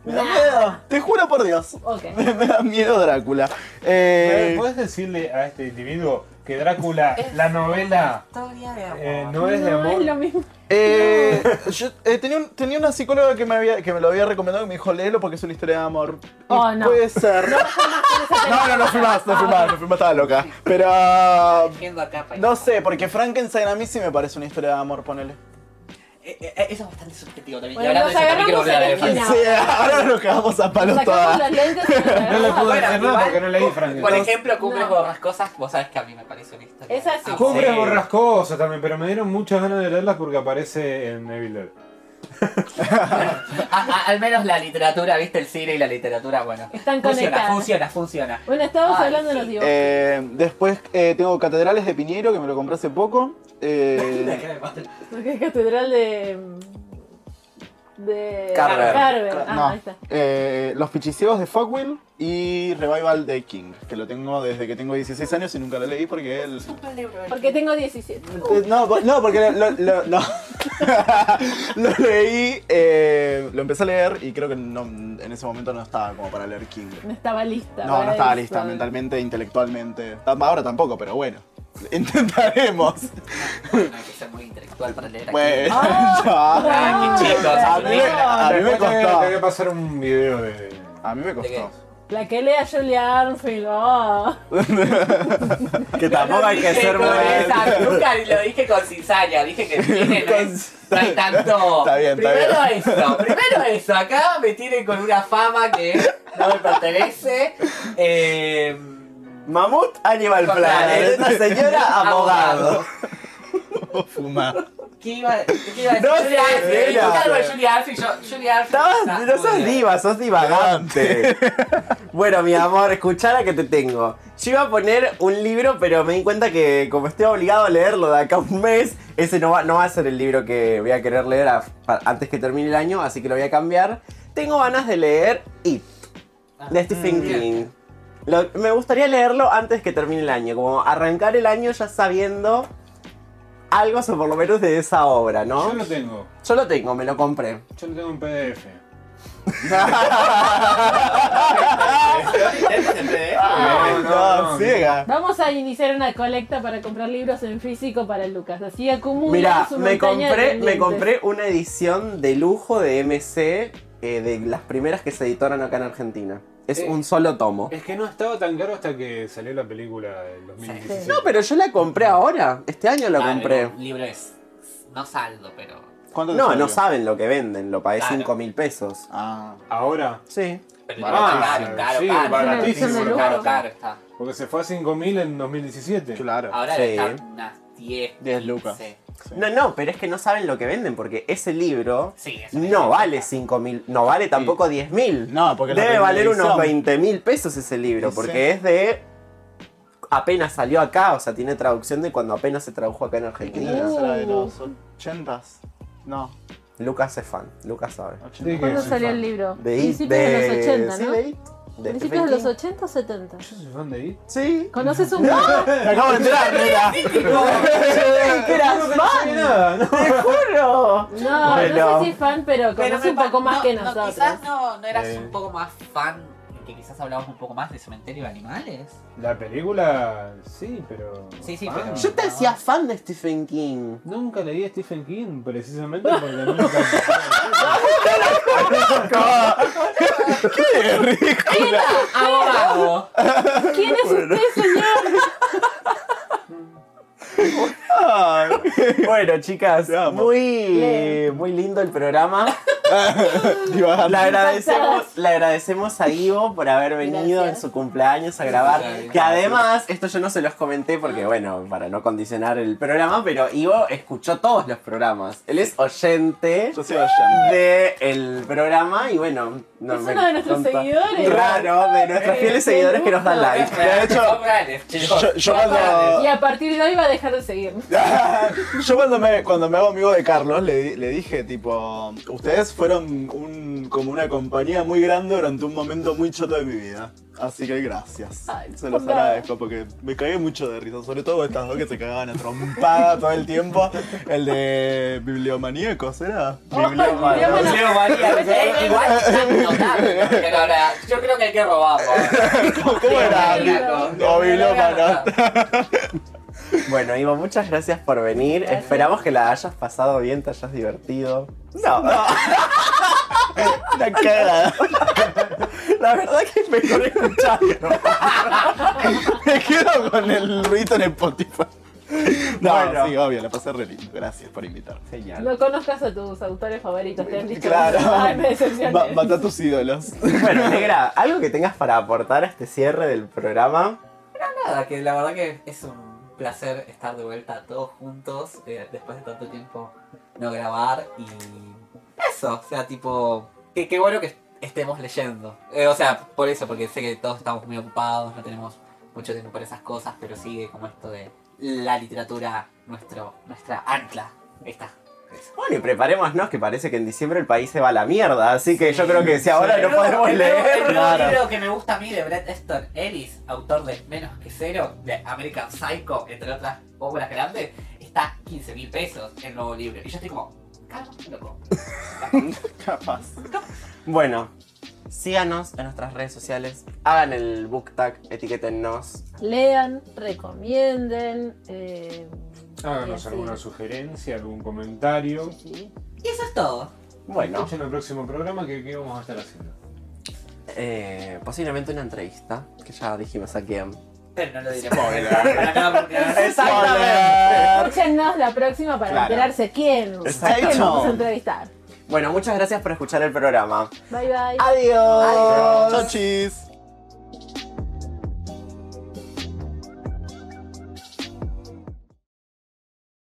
Me da Nah. miedo, te juro por Dios. Me da miedo Drácula. Eh, ¿Puedes decirle a este individuo que Drácula, la novela, Historia de amor. eh, no es de No amor? es lo mismo. eh, yo eh, tenía, un- tenía una psicóloga que me, había, que me lo había recomendado y me dijo, léelo porque es una historia de amor. Y Oh, no. Puede ser. No, no, no fui más, no fui más, no fui más, estaba loca. Pero... Viendo acá, pa- No sé, porque Frankenstein a mí sí me parece una historia de amor, ponele. Eh, eh, eso es bastante subjetivo también. Bueno, y hablando nos también quiero agarramos. Sí, ahora nos quedamos a palos todas. lentes No le Bueno, decir nada porque no leí Frank. Por ejemplo, Cumbres No. Borrascosas, vos sabés que a mí me parece una historia. Esa sí. Cumbres Sí. borrascosas también, pero me dieron muchas ganas de leerlas porque aparece en Evil Dead. A- a- al menos la literatura, viste, el cine y la literatura, bueno. Están Funciona, conectadas. funciona, funciona. Bueno, estábamos Ay, hablando de los dibujos. Eh, después eh, tengo Catedrales de Piñero, que me lo compré hace poco. Eh, Porque es catedral de. De. Carver. Carver. Ah, no, ahí está. eh, Los Pichiciegos de Fogwill y Revival de King, que lo tengo desde que tengo 16 años y nunca lo leí porque él... Porque tengo 17. Eh, No, no, porque lo, lo- no. lo leí, eh, lo empecé a leer y creo que no- en ese momento no estaba como para leer King. No estaba lista. No, no estaba eso. lista mentalmente, intelectualmente. Ahora tampoco, pero bueno. Intentaremos. Bueno, hay que ser muy intelectual para leer aquí. Bueno, Ah, Ah, qué chicos. a mí, me- a mí me Después tengo que- tengo que costó. pasar un video de. A mí me costó. La que lea Julia Armfield. ah. Que tampoco hay que ser muy... Nunca lo dije con cizaña, dije que tiene, no, es- no hay tanto. Está bien, está primero bien. eso, primero eso. Acá me tienen con una fama que no me pertenece. Eh, Mamut Animal Planet. Esta señora abogado. Fumar. ¿Qué iba, qué iba a decir? No Julia sé, era. dijiste algo de Julia Arfield, yo, Julia. Estabas- está no sos diva, sos divagante. bueno, mi amor, escuchá la que te tengo. Yo iba a poner un libro, pero me di cuenta que como estoy obligado a leerlo de acá a un mes, ese no va, no va a ser el libro que voy a querer leer a- pa- antes que termine el año, así que lo voy a cambiar. Tengo ganas de leer It, de Stephen bien. King. Lo- me gustaría leerlo antes que termine el año, como arrancar el año ya sabiendo algo, o por lo menos de esa obra, ¿no? Yo lo tengo. Yo lo tengo, me lo compré. Yo lo tengo en PDF. No, no, ciega. Vamos a iniciar una colecta para comprar libros en físico para Lucas. Así acumula Mira, su me compré, me compré una edición de lujo de MC eh, de las primeras que se editaron acá en Argentina. Es Eh, un solo tomo. Es que no estaba tan caro hasta que salió la película del 2017. No, pero yo la compré ahora. Este año la Claro, compré. Un libro es. No saldo, pero. ¿Cuánto te No, salió? no saben lo que venden. Lo pagué Claro. 5 mil pesos. Ah. Ahora, Sí. pero Ah, caro, caro, sí, caro, baratísimo, caro, caro, caro está. porque se fue a 5000 en 2017. Claro. Ahora Sí. estar unas 10. 10 lucas. Sí, Sí. No, no, pero es que no saben lo que venden porque ese libro sí no vale 5 mil, no vale tampoco 10 mil. No, porque Debe valer unos edición- 20 mil pesos ese libro, Sí. porque es de... Apenas salió acá, o sea, tiene traducción de cuando apenas se tradujo acá en Argentina. ¿Esa era de los 80s? No, Lucas es fan, Lucas sabe. 80. Sí, ¿Cuándo salió fan. el libro? De It, Principios de, los 80, sí, ¿no? de It, de ¿Principios de los King. 80 o 70? Yo soy fan de It. Sí. ¿Conoces un Me acabo de enterar, nena. que eras No sabía nada, ¿no? ¡Te juro! No, Bueno. no sé si fan, pero Pero conoce me un poco más no, que no, nosotros. quizás no, no eras Eh. un poco más fan, que quizás hablamos un poco más de Cementerio de Animales. La película, sí, pero. Sí, sí, fan. pero- Yo te hacía fan de Stephen King. Nunca leí a Stephen King, precisamente porque nunca. ¡Qué ridículo! ¡Abogado! ¿Quién es usted, señor? Bueno, chicas, muy, muy lindo el programa. Le agradecemos, le agradecemos a Ivo por haber venido Gracias. en su cumpleaños a grabar. Gracias. Que además, esto yo no se los comenté porque, bueno, para no condicionar el programa, pero Ivo escuchó todos los programas. Él es oyente Yo soy oyente. del programa y, bueno, no Es me uno de nuestros contó- seguidores. Claro, de nuestros Eh, fieles seguidores que nos dan like. De hecho, yo- yo cuando-. Y a partir de hoy va a dejar de seguir. Yo cuando me, cuando me hago amigo de Carlos le, le dije, tipo, ustedes fueron un, como una compañía muy grande durante un momento muy choto de mi vida. Así que gracias. Ay, Se los nada. agradezco porque me cagué mucho de risa. Sobre todo estas dos que se cagaban a trompada todo el tiempo. El de bibliomaníacos, ¿era? Bibliómanos. Leo María, eh, igual notable, pero ahora, yo creo que hay que robarlo. ¿Cómo, cómo era? O. Bueno, Ivo, muchas gracias por venir. Gracias. Esperamos que la hayas pasado bien, te hayas divertido. No, Una cagada. la verdad que es mejor escucharlo. Me quedo con el ruido en Spotify. No, Bueno. sí, obvio, la pasé re lindo. Gracias por invitarme. Genial. No conozcas a tus autores favoritos, te han dicho. Claro. Ay, me. Ma- mata a tus ídolos. Bueno, Negra, ¿algo que tengas para aportar a este cierre del programa? Nada, que la verdad que es un placer estar de vuelta todos juntos eh, después de tanto tiempo no grabar y eso, o sea, tipo, que qué bueno que estemos leyendo. Eh, o sea, por eso, porque sé que todos estamos muy ocupados, no tenemos mucho tiempo para esas cosas, pero sigue como esto de la literatura, nuestro, nuestra ancla. Ahí está. Bueno, y preparémonos que parece que en diciembre el país se va a la mierda, así que yo creo que si ahora no podemos nuevo- leer... El nuevo Claro. libro que me gusta a mí de Bret Easton Ellis, autor de Menos que Cero, de American Psycho, entre otras obras grandes, está 15 mil pesos el nuevo libro. Y yo estoy como, calma, loco. Capaz. Bueno, síganos en nuestras redes sociales, hagan el book tag, etiquétennos. Lean, recomienden. Eh, Háganos alguna sugerencia, algún comentario. Sí, sí. Y eso es todo. Bueno, Escuchen el próximo programa que, que vamos a estar haciendo. eh, posiblemente una entrevista, que ya dijimos a quién. Pero no lo diremos. Acá porque- Exactamente. Escúchenos la próxima para Claro. enterarse quién, Exacto. a quién vamos a entrevistar. Bueno, muchas gracias por escuchar el programa. Bye bye. Adiós. Chau, chis.